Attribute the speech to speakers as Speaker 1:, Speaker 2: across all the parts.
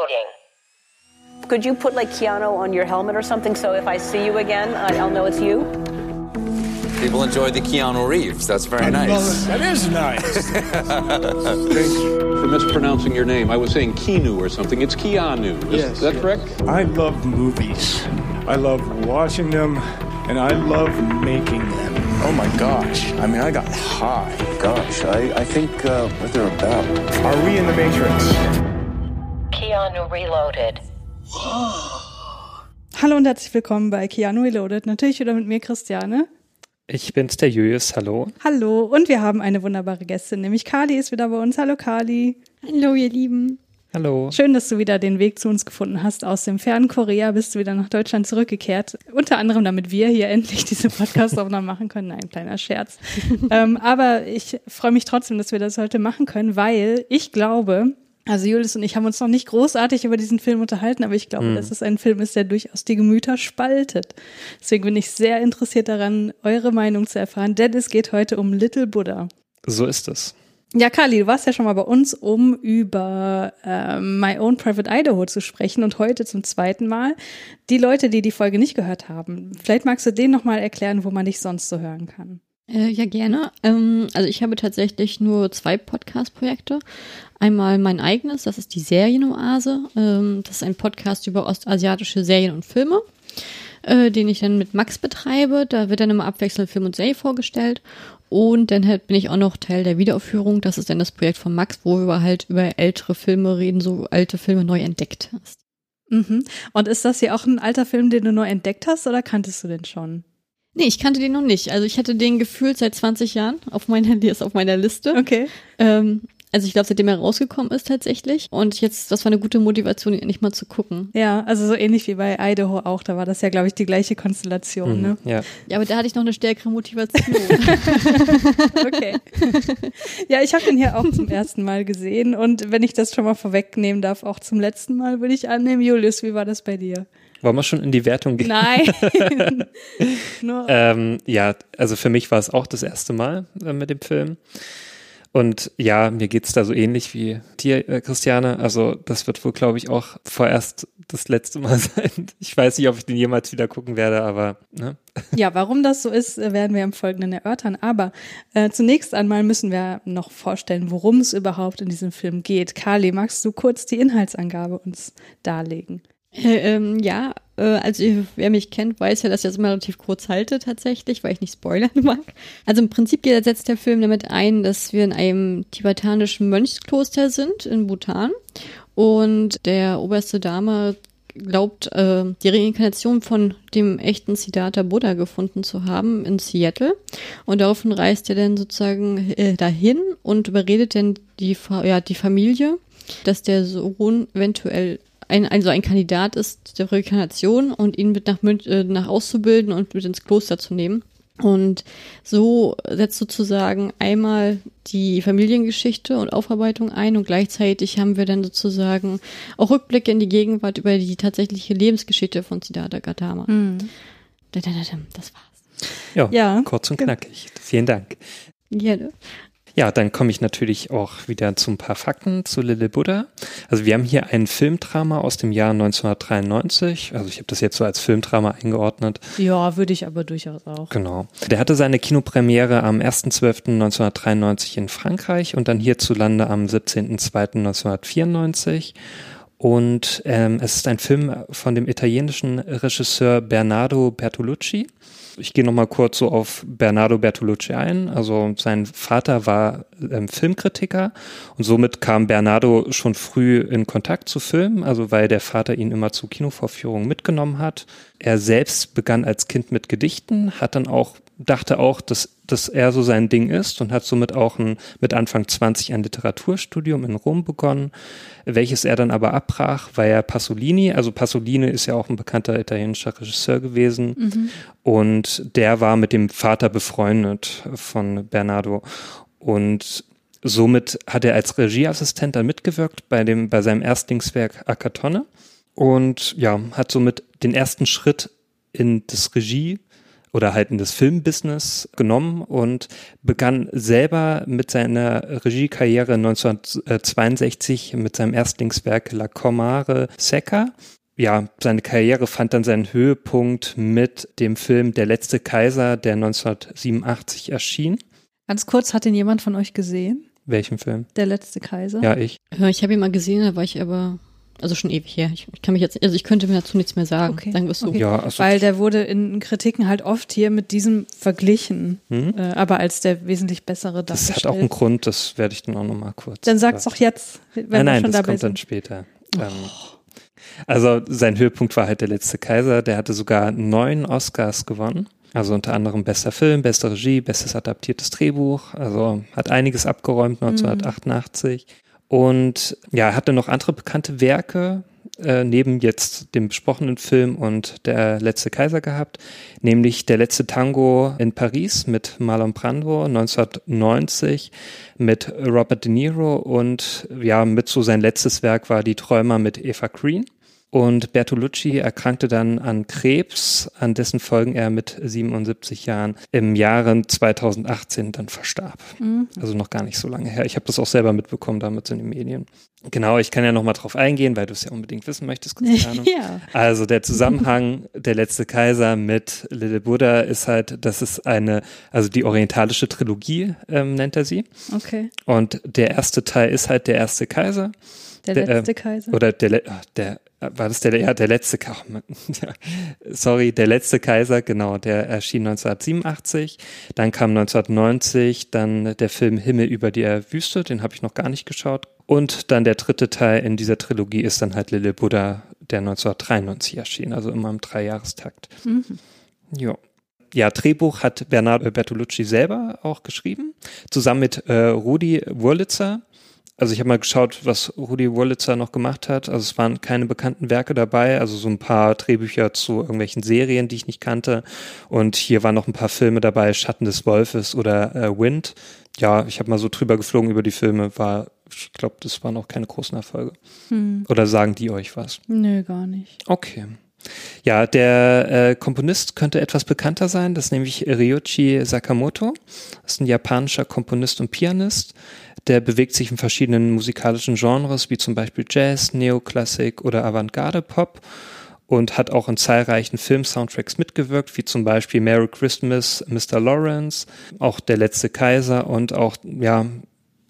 Speaker 1: Reloading. Could you put like Keanu on your helmet or something so if I see you again, I'll know it's you?
Speaker 2: People enjoy the Keanu Reeves. That's very nice.
Speaker 3: That is nice.
Speaker 4: Thank you for mispronouncing your name. I was saying Keanu or something. It's Keanu. Is
Speaker 3: Yes,
Speaker 4: that
Speaker 3: yes.
Speaker 4: correct?
Speaker 3: I love movies. I love watching them, and I love making them. Oh my gosh. I mean, I got high.
Speaker 5: Gosh, I, I think uh, what they're about.
Speaker 3: Are we in the Matrix?
Speaker 1: Keanu Reloaded.
Speaker 6: Hallo und herzlich willkommen bei Keanu Reloaded. Natürlich wieder mit mir, Christiane.
Speaker 7: Ich bin's, der Julius, hallo.
Speaker 6: Hallo. Und wir haben eine wunderbare Gästin, nämlich Kali ist wieder bei uns. Hallo Kali.
Speaker 8: Hallo, ihr Lieben.
Speaker 7: Hallo.
Speaker 6: Schön, dass du wieder den Weg zu uns gefunden hast. Aus dem fernen Korea bist du wieder nach Deutschland zurückgekehrt. Unter anderem, damit wir hier endlich diese Podcast-Aufnahme machen können. Nein, kleiner Scherz. ähm, aber ich freue mich trotzdem, dass wir das heute machen können, weil ich glaube, also Julius und ich haben uns noch nicht großartig über diesen Film unterhalten, aber ich glaube, dass es ein Film ist, der durchaus die Gemüter spaltet. Deswegen bin ich sehr interessiert daran, eure Meinung zu erfahren, denn es geht heute um Little Buddha.
Speaker 7: So ist es.
Speaker 6: Ja, Kali, du warst ja schon mal bei uns, um über ähm, My Own Private Idaho zu sprechen und heute zum zweiten Mal. Die Leute, die die Folge nicht gehört haben, vielleicht magst du denen nochmal erklären, wo man dich sonst so hören kann.
Speaker 8: Äh, ja, gerne. Ähm, also ich habe tatsächlich nur zwei Podcast-Projekte. Einmal mein eigenes, das ist die Serienoase. Ähm, das ist ein Podcast über ostasiatische Serien und Filme, äh, den ich dann mit Max betreibe. Da wird dann immer abwechselnd Film und Serie vorgestellt. Und dann halt bin ich auch noch Teil der Wiederaufführung. Das ist dann das Projekt von Max, wo wir halt über ältere Filme reden, so alte Filme neu entdeckt hast.
Speaker 6: Mhm. Und ist das hier auch ein alter Film, den du neu entdeckt hast oder kanntest du den schon?
Speaker 8: Nee, ich kannte den noch nicht. Also ich hatte den gefühlt seit 20 Jahren auf meiner, die ist auf meiner Liste.
Speaker 6: Okay.
Speaker 8: Ähm, also ich glaube, seitdem er rausgekommen ist tatsächlich. Und jetzt, das war eine gute Motivation, ihn endlich mal zu gucken.
Speaker 6: Ja, also so ähnlich wie bei Idaho auch. Da war das ja, glaube ich, die gleiche Konstellation, ne?
Speaker 7: Ja.
Speaker 8: Ja, aber da hatte ich noch eine stärkere Motivation.
Speaker 6: Okay. ja, ich habe den hier auch zum ersten Mal gesehen und wenn ich das schon mal vorwegnehmen darf, auch zum letzten Mal würde ich annehmen. Julius, wie war das bei dir?
Speaker 7: Wollen wir schon in die Wertung gehen?
Speaker 6: Nein. Nur
Speaker 7: Ähm, ja, also für mich war es auch das erste Mal äh, mit dem Film. Und ja, mir geht's da so ähnlich wie dir, äh, Christiane. Also das wird wohl, glaube ich, auch vorerst das letzte Mal sein. Ich weiß nicht, ob ich den jemals wieder gucken werde, aber ne?
Speaker 6: Ja, warum das so ist, äh, werden wir im Folgenden erörtern. Aber äh, zunächst einmal müssen wir noch vorstellen, worum es überhaupt in diesem Film geht. Kali, magst du kurz die Inhaltsangabe uns darlegen?
Speaker 8: Äh, ähm, ja, äh, also wer mich kennt, weiß ja, dass ich das immer relativ kurz halte tatsächlich, weil ich nicht spoilern mag. Also im Prinzip setzt der Film damit ein, dass wir in einem tibetanischen Mönchskloster sind in Bhutan und der oberste Dame glaubt, äh, die Reinkarnation von dem echten Siddhartha Buddha gefunden zu haben in Seattle. Und daraufhin reist er dann sozusagen äh, dahin und überredet dann die, ja, die Familie, dass der Sohn eventuell ein, also ein Kandidat ist der Reinkarnation und ihn mit nach, Mün- äh, nach auszubilden und mit ins Kloster zu nehmen. Und so setzt sozusagen einmal die Familiengeschichte und Aufarbeitung ein und gleichzeitig haben wir dann sozusagen auch Rückblicke in die Gegenwart über die tatsächliche Lebensgeschichte von Siddhartha Gautama. Da, da, da, da, Das war's.
Speaker 7: ja,
Speaker 6: Ja.
Speaker 7: kurz und knackig. Vielen Dank.
Speaker 8: Gerne.
Speaker 7: Ja, dann komme ich natürlich auch wieder zu ein paar Fakten zu Little Buddha. Also wir haben hier ein Filmdrama aus dem Jahr 1993. Also ich habe das jetzt so als Filmdrama eingeordnet.
Speaker 6: Ja, würde ich aber durchaus auch.
Speaker 7: Genau. Der hatte seine Kinopremiere am 1.12.1993 in Frankreich und dann hierzulande am 17.02.1994. Und ähm, es ist ein Film von dem italienischen Regisseur Bernardo Bertolucci. Ich gehe nochmal kurz so auf Bernardo Bertolucci ein. Also sein Vater war ähm, Filmkritiker und somit kam Bernardo schon früh in Kontakt zu Filmen, also weil der Vater ihn immer zu Kinovorführungen mitgenommen hat. Er selbst begann als Kind mit Gedichten, hat dann auch dachte auch, dass, dass er so sein Ding ist und hat somit auch ein, mit Anfang 20 ein Literaturstudium in Rom begonnen, welches er dann aber abbrach, weil er Pasolini, also Pasolini ist ja auch ein bekannter italienischer Regisseur gewesen und der war mit dem Vater befreundet von Bernardo und somit hat er als Regieassistent dann mitgewirkt bei dem, bei seinem Erstlingswerk Akatonne und ja, hat somit den ersten Schritt in das Regie oder halt in das Filmbusiness genommen und begann selber mit seiner Regiekarriere 1962 mit seinem Erstlingswerk La Comare Secca. Ja, seine Karriere fand dann seinen Höhepunkt mit dem Film Der letzte Kaiser, der 1987 erschien.
Speaker 6: Ganz kurz, hat den jemand von euch gesehen?
Speaker 7: Welchen Film?
Speaker 6: Der letzte Kaiser?
Speaker 7: Ja, ich.
Speaker 8: Ja, ich habe ihn mal gesehen, da war ich aber, also schon ewig her. Ich, ich kann mich jetzt, also ich könnte mir dazu nichts mehr sagen.
Speaker 6: Okay.
Speaker 8: Sagen wir es so.
Speaker 6: Okay.
Speaker 7: Ja, also
Speaker 6: Weil der wurde in Kritiken halt oft hier mit diesem verglichen,
Speaker 7: Mhm.
Speaker 6: äh, aber als der wesentlich bessere
Speaker 7: das hat auch einen Grund, das werde ich dann auch nochmal kurz.
Speaker 6: Dann sag's doch jetzt, wenn
Speaker 7: nein, nein,
Speaker 6: wir schon
Speaker 7: das
Speaker 6: dabei
Speaker 7: kommt dann später. Ähm, also sein Höhepunkt war halt der letzte Kaiser. Der hatte sogar neun Oscars gewonnen. Also unter anderem bester Film, beste Regie, bestes adaptiertes Drehbuch. Also hat einiges abgeräumt 1988. Und ja, er hatte noch andere bekannte Werke äh, neben jetzt dem besprochenen Film und der letzte Kaiser gehabt, nämlich der letzte Tango in Paris mit Marlon Brando 1990 mit Robert De Niro und ja, mit so sein letztes Werk war Die Träumer mit Eva Green. Und Bertolucci erkrankte dann an Krebs, an dessen Folgen er mit 77 Jahren im Jahre 2018 dann verstarb. Also noch gar nicht so lange her. Ich habe das auch selber mitbekommen damals in den Medien. Genau, ich kann ja noch mal drauf eingehen, weil du es ja unbedingt wissen möchtest, Christiane.
Speaker 6: Ja.
Speaker 7: Also der Zusammenhang der letzte Kaiser mit Little Buddha ist halt, das ist eine, also die orientalische Trilogie ähm, nennt er sie.
Speaker 6: Okay.
Speaker 7: Und der erste Teil ist halt der erste Kaiser.
Speaker 6: Der
Speaker 7: Der, äh,
Speaker 6: letzte Kaiser.
Speaker 7: Oder der, der, war das der, ja, der letzte, ach, Mann, ja, sorry, der letzte Kaiser, genau, der erschien 1987. Dann kam 1990 dann der Film Himmel über der Wüste, den habe ich noch gar nicht geschaut. Und dann der dritte Teil in dieser Trilogie ist dann halt Little Buddha, der 1993 erschien, also immer im Dreijahrestakt. Ja. Ja, Drehbuch hat Bernardo Bertolucci selber auch geschrieben, zusammen mit äh, Rudi Wurlitzer. Also ich habe mal geschaut, was Rudi Wurlitzer noch gemacht hat. Also es waren keine bekannten Werke dabei, also so ein paar Drehbücher zu irgendwelchen Serien, die ich nicht kannte. Und hier waren noch ein paar Filme dabei, Schatten des Wolfes oder äh, Wind. Ja, ich habe mal so drüber geflogen über die Filme, war, ich glaube, das waren auch keine großen Erfolge. Oder sagen die euch was?
Speaker 6: Nö, gar nicht.
Speaker 7: Okay. Ja, der äh, Komponist könnte etwas bekannter sein, das ist nämlich Ryuichi Sakamoto. Das ist ein japanischer Komponist und Pianist. Der bewegt sich in verschiedenen musikalischen Genres, wie zum Beispiel Jazz, Neoklassik oder Avantgarde-Pop und hat auch in zahlreichen Film-Soundtracks mitgewirkt, wie zum Beispiel Merry Christmas, Mr. Lawrence, auch Der letzte Kaiser und auch, ja,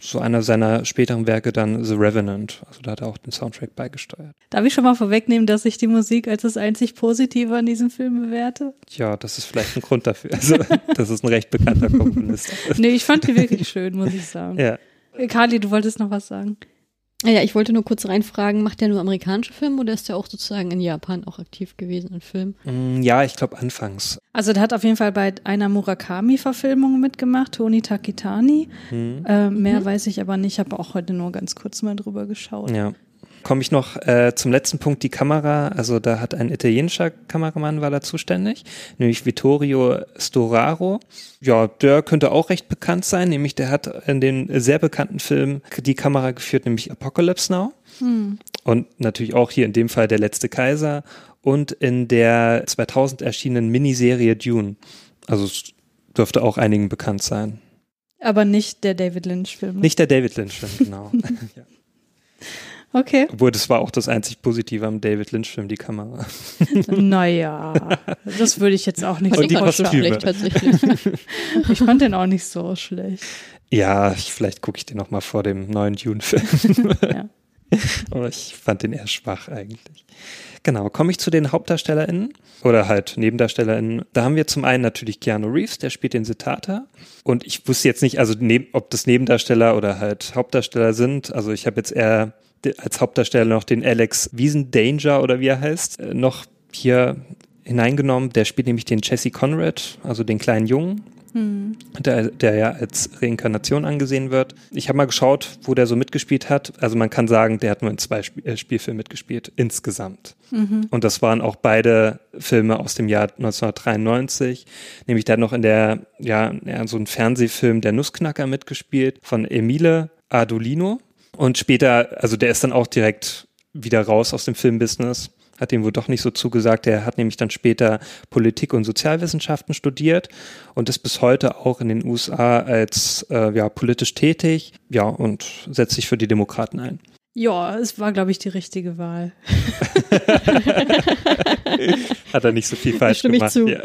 Speaker 7: so einer seiner späteren Werke dann The Revenant. Also da hat er auch den Soundtrack beigesteuert.
Speaker 6: Darf ich schon mal vorwegnehmen, dass ich die Musik als das einzig Positive an diesem Film bewerte?
Speaker 7: Ja, das ist vielleicht ein Grund dafür. Also, das ist ein recht bekannter Komponist.
Speaker 6: Nee, ich fand die wirklich schön, muss ich sagen.
Speaker 7: Ja.
Speaker 6: Kali, du wolltest noch was sagen.
Speaker 8: Ah Ja, ich wollte nur kurz reinfragen, macht der nur amerikanische Filme oder ist der auch sozusagen in Japan auch aktiv gewesen in Filmen?
Speaker 7: Mm, Ja, ich glaube anfangs.
Speaker 6: Also der hat auf jeden Fall bei einer Murakami-Verfilmung mitgemacht, Toni Takitani.
Speaker 7: Hm.
Speaker 6: Äh, mehr weiß ich aber nicht, habe auch heute nur ganz kurz mal drüber geschaut.
Speaker 7: Ja. Komme ich noch äh, zum letzten Punkt, die Kamera. Also da hat ein italienischer Kameramann war da zuständig, nämlich Vittorio Storaro. Ja, der könnte auch recht bekannt sein, nämlich der hat in den sehr bekannten Film die Kamera geführt, nämlich Apocalypse Now. Und natürlich auch hier in dem Fall Der letzte Kaiser und in der 2000 erschienenen Miniserie Dune. Also es dürfte auch einigen bekannt sein.
Speaker 6: Aber nicht der David Lynch-Film.
Speaker 7: Nicht der David Lynch-Film, genau.
Speaker 6: Okay.
Speaker 7: Obwohl, das war auch das einzig Positive am David Lynch-Film, die Kamera.
Speaker 6: Naja, das würde ich jetzt auch nicht
Speaker 7: Und
Speaker 6: so
Speaker 7: die Kostüme.
Speaker 8: schlecht tatsächlich.
Speaker 6: Ich fand den auch nicht so schlecht.
Speaker 7: Ja, ich, vielleicht gucke ich den noch mal vor dem neuen Dune-Film.
Speaker 6: Ja.
Speaker 7: Aber ich fand den eher schwach eigentlich. Genau, komme ich zu den HauptdarstellerInnen oder halt NebendarstellerInnen. Da haben wir zum einen natürlich Keanu Reeves, der spielt den Siddhartha. Und ich wusste jetzt nicht, also neb, ob das Nebendarsteller oder halt Hauptdarsteller sind. Also ich habe jetzt eher als Hauptdarsteller noch den Alex Wiesendanger oder wie er heißt, äh, noch hier hineingenommen. Der spielt nämlich den Jesse Conrad, also den kleinen Jungen, der, der ja als Reinkarnation angesehen wird. Ich habe mal geschaut, wo der so mitgespielt hat. Also man kann sagen, der hat nur in zwei Sp äh, Spielfilmen mitgespielt, insgesamt. Und das waren auch beide Filme aus dem Jahr 1993. Nämlich der hat noch in der, ja, ja, so ein Fernsehfilm Der Nussknacker mitgespielt von Emile Ardolino. Und später, also der ist dann auch direkt wieder raus aus dem Filmbusiness. hat ihm wohl doch nicht so zugesagt. Er hat nämlich dann später Politik und Sozialwissenschaften studiert und ist bis heute auch in den USA als äh, ja, politisch tätig, ja, und setzt sich für die Demokraten ein.
Speaker 6: Ja, es war, glaube ich, die richtige Wahl.
Speaker 7: Hat er nicht so viel falsch gemacht.
Speaker 8: zu.
Speaker 7: Ja,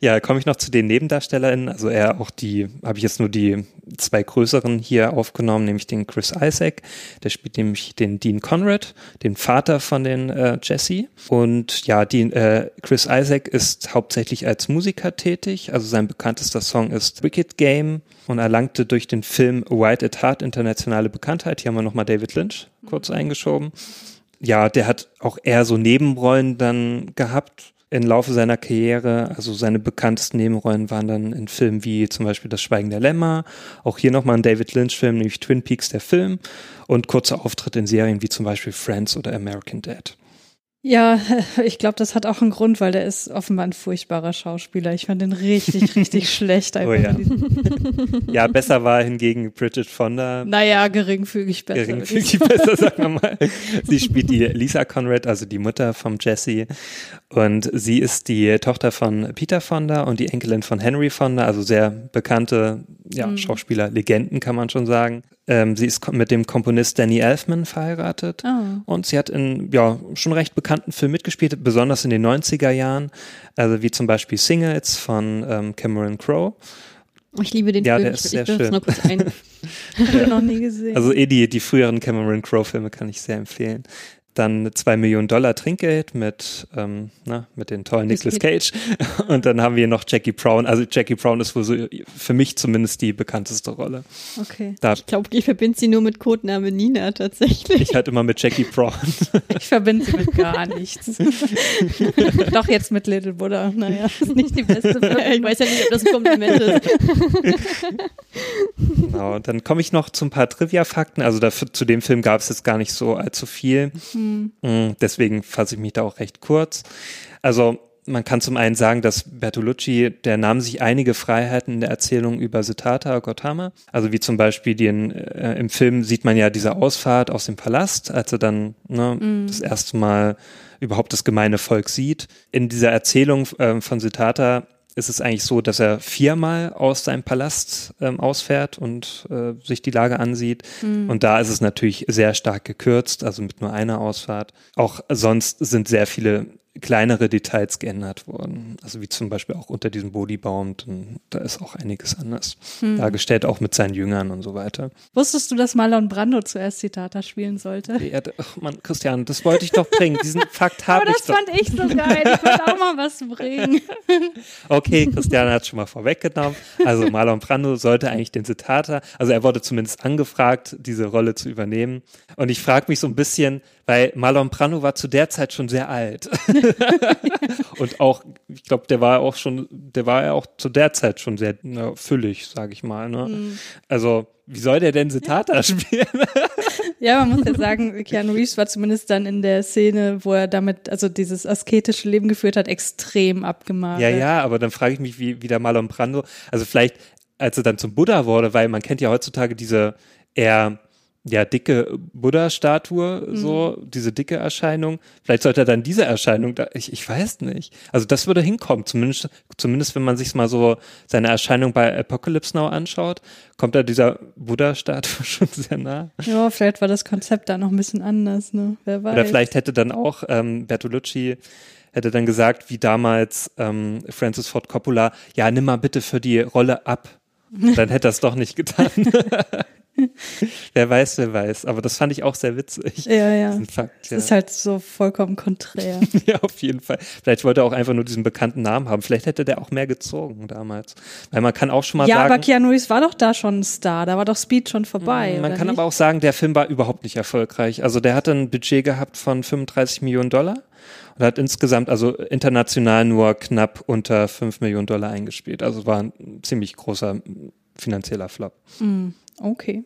Speaker 7: ja komme ich noch zu den NebendarstellerInnen. Also er auch die, habe ich jetzt nur die zwei größeren hier aufgenommen, nämlich den Chris Isaac. Der spielt nämlich den Dean Conrad, den Vater von den äh, Jesse. Und ja, die, äh, Chris Isaac ist hauptsächlich als Musiker tätig. Also sein bekanntester Song ist Wicked Game und erlangte durch den Film White at Heart internationale Bekanntheit. Hier haben wir nochmal David Lynch kurz eingeschoben ja, der hat auch eher so Nebenrollen dann gehabt im Laufe seiner Karriere. Also seine bekanntesten Nebenrollen waren dann in Filmen wie zum Beispiel Das Schweigen der Lämmer, auch hier nochmal ein David Lynch-Film, nämlich Twin Peaks, der Film, und kurze Auftritte in Serien wie zum Beispiel Friends oder American Dad.
Speaker 6: Ja, ich glaube, das hat auch einen Grund, weil der ist offenbar ein furchtbarer Schauspieler. Ich fand den richtig, richtig schlecht.
Speaker 7: Oh ja. Ja, besser war hingegen Bridget Fonda.
Speaker 6: Naja, geringfügig besser.
Speaker 7: geringfügig besser, sagen wir mal. Sie spielt die Lisa Conrad, also die Mutter vom Jesse. Und sie ist die Tochter von Peter Fonda und die Enkelin von Henry Fonda, also sehr bekannte ja, Schauspieler, Legenden kann man schon sagen. Ähm, sie ist mit dem Komponist Danny Elfman verheiratet.
Speaker 6: Oh.
Speaker 7: Und sie hat in ja schon recht bekannten Filmen mitgespielt, besonders in den 90er Jahren, also wie zum Beispiel Singles von ähm, Cameron Crowe.
Speaker 8: Oh, ich liebe den
Speaker 7: Ja,
Speaker 8: Film.
Speaker 7: der
Speaker 8: ich,
Speaker 7: ist sehr
Speaker 8: ich
Speaker 7: schön.
Speaker 8: nur kurz ein.
Speaker 6: Ich noch nie gesehen.
Speaker 7: Also eh die, die früheren Cameron Crowe-Filme kann ich sehr empfehlen. Dann zwei Millionen Dollar Trinkgeld mit, ähm, na, mit den tollen
Speaker 8: Nicolas
Speaker 7: Cage. Und dann haben wir noch Jackie Brown. Also Jackie Brown ist wohl so für mich zumindest die bekannteste Rolle.
Speaker 6: okay.
Speaker 7: Da
Speaker 8: Ich glaube, ich verbinde sie nur mit Codename Nina tatsächlich.
Speaker 7: ich halt immer mit Jackie Brown.
Speaker 6: Ich verbinde sie mit gar nichts. Doch jetzt mit Little Buddha. Naja, ist nicht die beste
Speaker 8: ich weiß ja nicht, ob das ein Kompliment ist.
Speaker 7: Genau, dann komme ich noch zu ein paar Trivia-Fakten. Also dafür, zu dem Film gab es jetzt gar nicht so allzu viel. Mm, Deswegen fasse ich mich da auch recht kurz. Also man kann zum einen sagen, dass Bertolucci, der nahm sich einige Freiheiten in der Erzählung über Siddhartha Gautama. Also wie zum Beispiel den, äh, im Film sieht man ja diese Ausfahrt aus dem Palast, als er dann ne, das erste Mal überhaupt das gemeine Volk sieht. In dieser Erzählung ähm, von Siddhartha ist es eigentlich so, dass er viermal aus seinem Palast ähm, ausfährt und äh, sich die Lage ansieht. Und da ist es natürlich sehr stark gekürzt, also mit nur einer Ausfahrt. Auch sonst sind sehr viele kleinere Details geändert worden. Also wie zum Beispiel auch unter diesem Bodybaum, da ist auch einiges anders dargestellt, auch mit seinen Jüngern und so weiter.
Speaker 6: Wusstest du, dass Marlon Brando zuerst Zitata spielen sollte?
Speaker 7: Ja, ach Mann, Christian, das wollte ich doch bringen. Diesen Fakt habe
Speaker 6: Aber
Speaker 7: ich
Speaker 6: das
Speaker 7: doch.
Speaker 6: fand ich so geil. Ich wollte auch mal was bringen.
Speaker 7: Okay, Christian hat schon mal vorweggenommen. Also Marlon Brando sollte eigentlich den Siddhartha, also er wurde zumindest angefragt, diese Rolle zu übernehmen. Und ich frage mich so ein bisschen, weil Marlon Brando war zu der Zeit schon sehr alt. Und auch, ich glaube, der war auch schon, der war ja auch zu der Zeit schon sehr na, füllig, sage ich mal. Ne? Also, wie soll der denn Siddhartha spielen?
Speaker 6: Ja, man muss ja sagen, Keanu Reeves war zumindest dann in der Szene, wo er damit, also dieses asketische Leben geführt hat, extrem abgemagert.
Speaker 7: Ja, ja, aber dann frage ich mich, wie, wie der Marlon Brando, also vielleicht, als er dann zum Buddha wurde, weil man kennt ja heutzutage diese eher ja, dicke Buddha-Statue, so, diese dicke Erscheinung. Vielleicht sollte er dann diese Erscheinung da, ich, ich weiß nicht. Also das würde hinkommen, zumindest, zumindest wenn man sich mal so seine Erscheinung bei Apocalypse Now anschaut, kommt da dieser Buddha-Statue schon sehr nah.
Speaker 6: Ja, vielleicht war das Konzept da noch ein bisschen anders, ne? Wer weiß.
Speaker 7: Oder vielleicht hätte dann auch ähm, Bertolucci hätte dann gesagt, wie damals ähm, Francis Ford Coppola, ja, nimm mal bitte für die Rolle ab. Dann hätte er es doch nicht getan. wer weiß, wer weiß. Aber das fand ich auch sehr witzig.
Speaker 6: Ja, ja.
Speaker 7: Fakt,
Speaker 6: Das
Speaker 7: ja.
Speaker 6: ist halt so vollkommen konträr.
Speaker 7: ja, auf jeden Fall. Vielleicht wollte er auch einfach nur diesen bekannten Namen haben. Vielleicht hätte der auch mehr gezogen damals. Weil man kann auch schon mal
Speaker 6: ja,
Speaker 7: sagen.
Speaker 6: aber Keanu Reeves war doch da schon ein Star. Da war doch Speed schon vorbei.
Speaker 7: Man
Speaker 6: oder
Speaker 7: kann
Speaker 6: nicht?
Speaker 7: aber auch sagen, der Film war überhaupt nicht erfolgreich. Also der hatte ein Budget gehabt von 35 Millionen Dollar und hat insgesamt also international nur knapp unter 5 Millionen Dollar eingespielt. Also war ein ziemlich großer finanzieller Flop.
Speaker 6: Okay.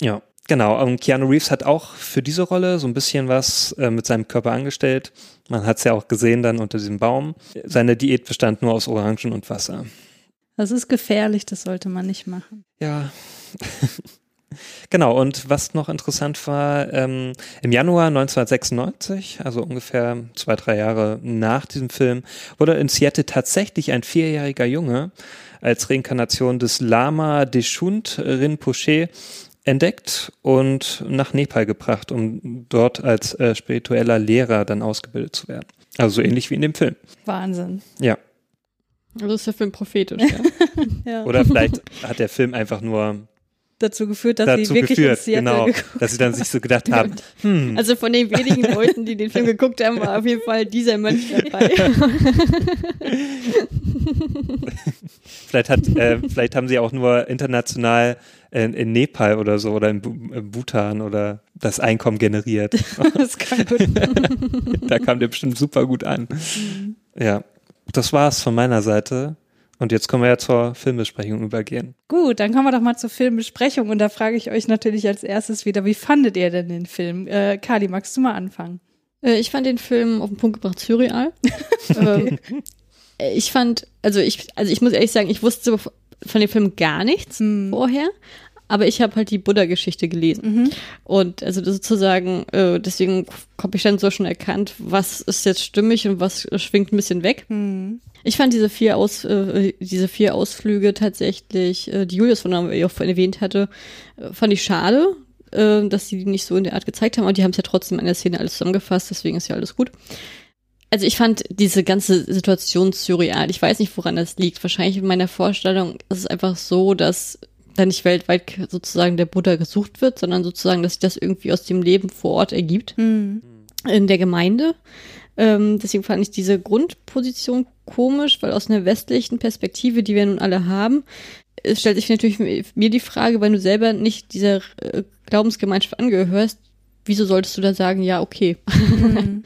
Speaker 7: Ja, genau. Und Keanu Reeves hat auch für diese Rolle so ein bisschen was äh, mit seinem Körper angestellt. Man hat es ja auch gesehen dann unter diesem Baum. Seine Diät bestand nur aus Orangen und Wasser.
Speaker 6: Das ist gefährlich, das sollte man nicht machen.
Speaker 7: Ja. Genau, und was noch interessant war, ähm, im Januar 1996, also ungefähr zwei, drei Jahre nach diesem Film, wurde in Seattle tatsächlich ein vierjähriger Junge als Reinkarnation des Lama Deshund Rinpoche entdeckt und nach Nepal gebracht, um dort als äh, spiritueller Lehrer dann ausgebildet zu werden. Also so ähnlich wie in dem Film.
Speaker 6: Wahnsinn.
Speaker 7: Ja.
Speaker 8: Also ist der Film prophetisch, ja.
Speaker 6: Ja.
Speaker 7: Oder vielleicht hat der Film einfach nur
Speaker 6: dazu geführt, dass
Speaker 7: dazu
Speaker 6: sie wirklich
Speaker 7: geführt, genau,
Speaker 6: geguckt
Speaker 7: dass sie dann sich so gedacht haben, hm,
Speaker 8: Also von den wenigen Leuten, die den Film geguckt haben, war auf jeden Fall dieser Mönch dabei.
Speaker 7: vielleicht hat, äh, vielleicht haben sie auch nur international in, in Nepal oder so oder in, in Bhutan oder das Einkommen generiert.
Speaker 6: Das kann gut.
Speaker 7: da kam der bestimmt super gut an. Ja, das war's von meiner Seite. Und jetzt können wir ja zur Filmbesprechung übergehen.
Speaker 6: Gut, dann kommen wir doch mal zur Filmbesprechung und da frage ich euch natürlich als erstes wieder, wie fandet ihr denn den Film? Äh, Kali, magst du mal anfangen?
Speaker 8: Äh, ich fand den Film auf den Punkt gebracht surreal. ähm, ich fand, also ich, also ich muss ehrlich sagen, ich wusste von dem Film gar nichts vorher. Aber ich habe halt die Buddha-Geschichte gelesen. Und also sozusagen, äh, deswegen habe ich dann so schon erkannt, was ist jetzt stimmig und was schwingt ein bisschen weg. Ich fand diese vier Aus, äh, diese vier Ausflüge tatsächlich, äh, die Julius von auch erwähnt hatte, äh, fand ich schade, äh, dass sie die nicht so in der Art gezeigt haben. Aber die haben es ja trotzdem in der Szene alles zusammengefasst, deswegen ist ja alles gut. Also ich fand diese ganze Situation surreal. Ich weiß nicht, woran das liegt. Wahrscheinlich in meiner Vorstellung ist es einfach so, dass da nicht weltweit sozusagen der Buddha gesucht wird, sondern sozusagen, dass sich das irgendwie aus dem Leben vor Ort ergibt in der Gemeinde. Ähm, deswegen fand ich diese Grundposition komisch, weil aus einer westlichen Perspektive, die wir nun alle haben, es stellt sich natürlich mir die Frage, weil du selber nicht dieser äh, Glaubensgemeinschaft angehörst, wieso solltest du da sagen, ja, okay.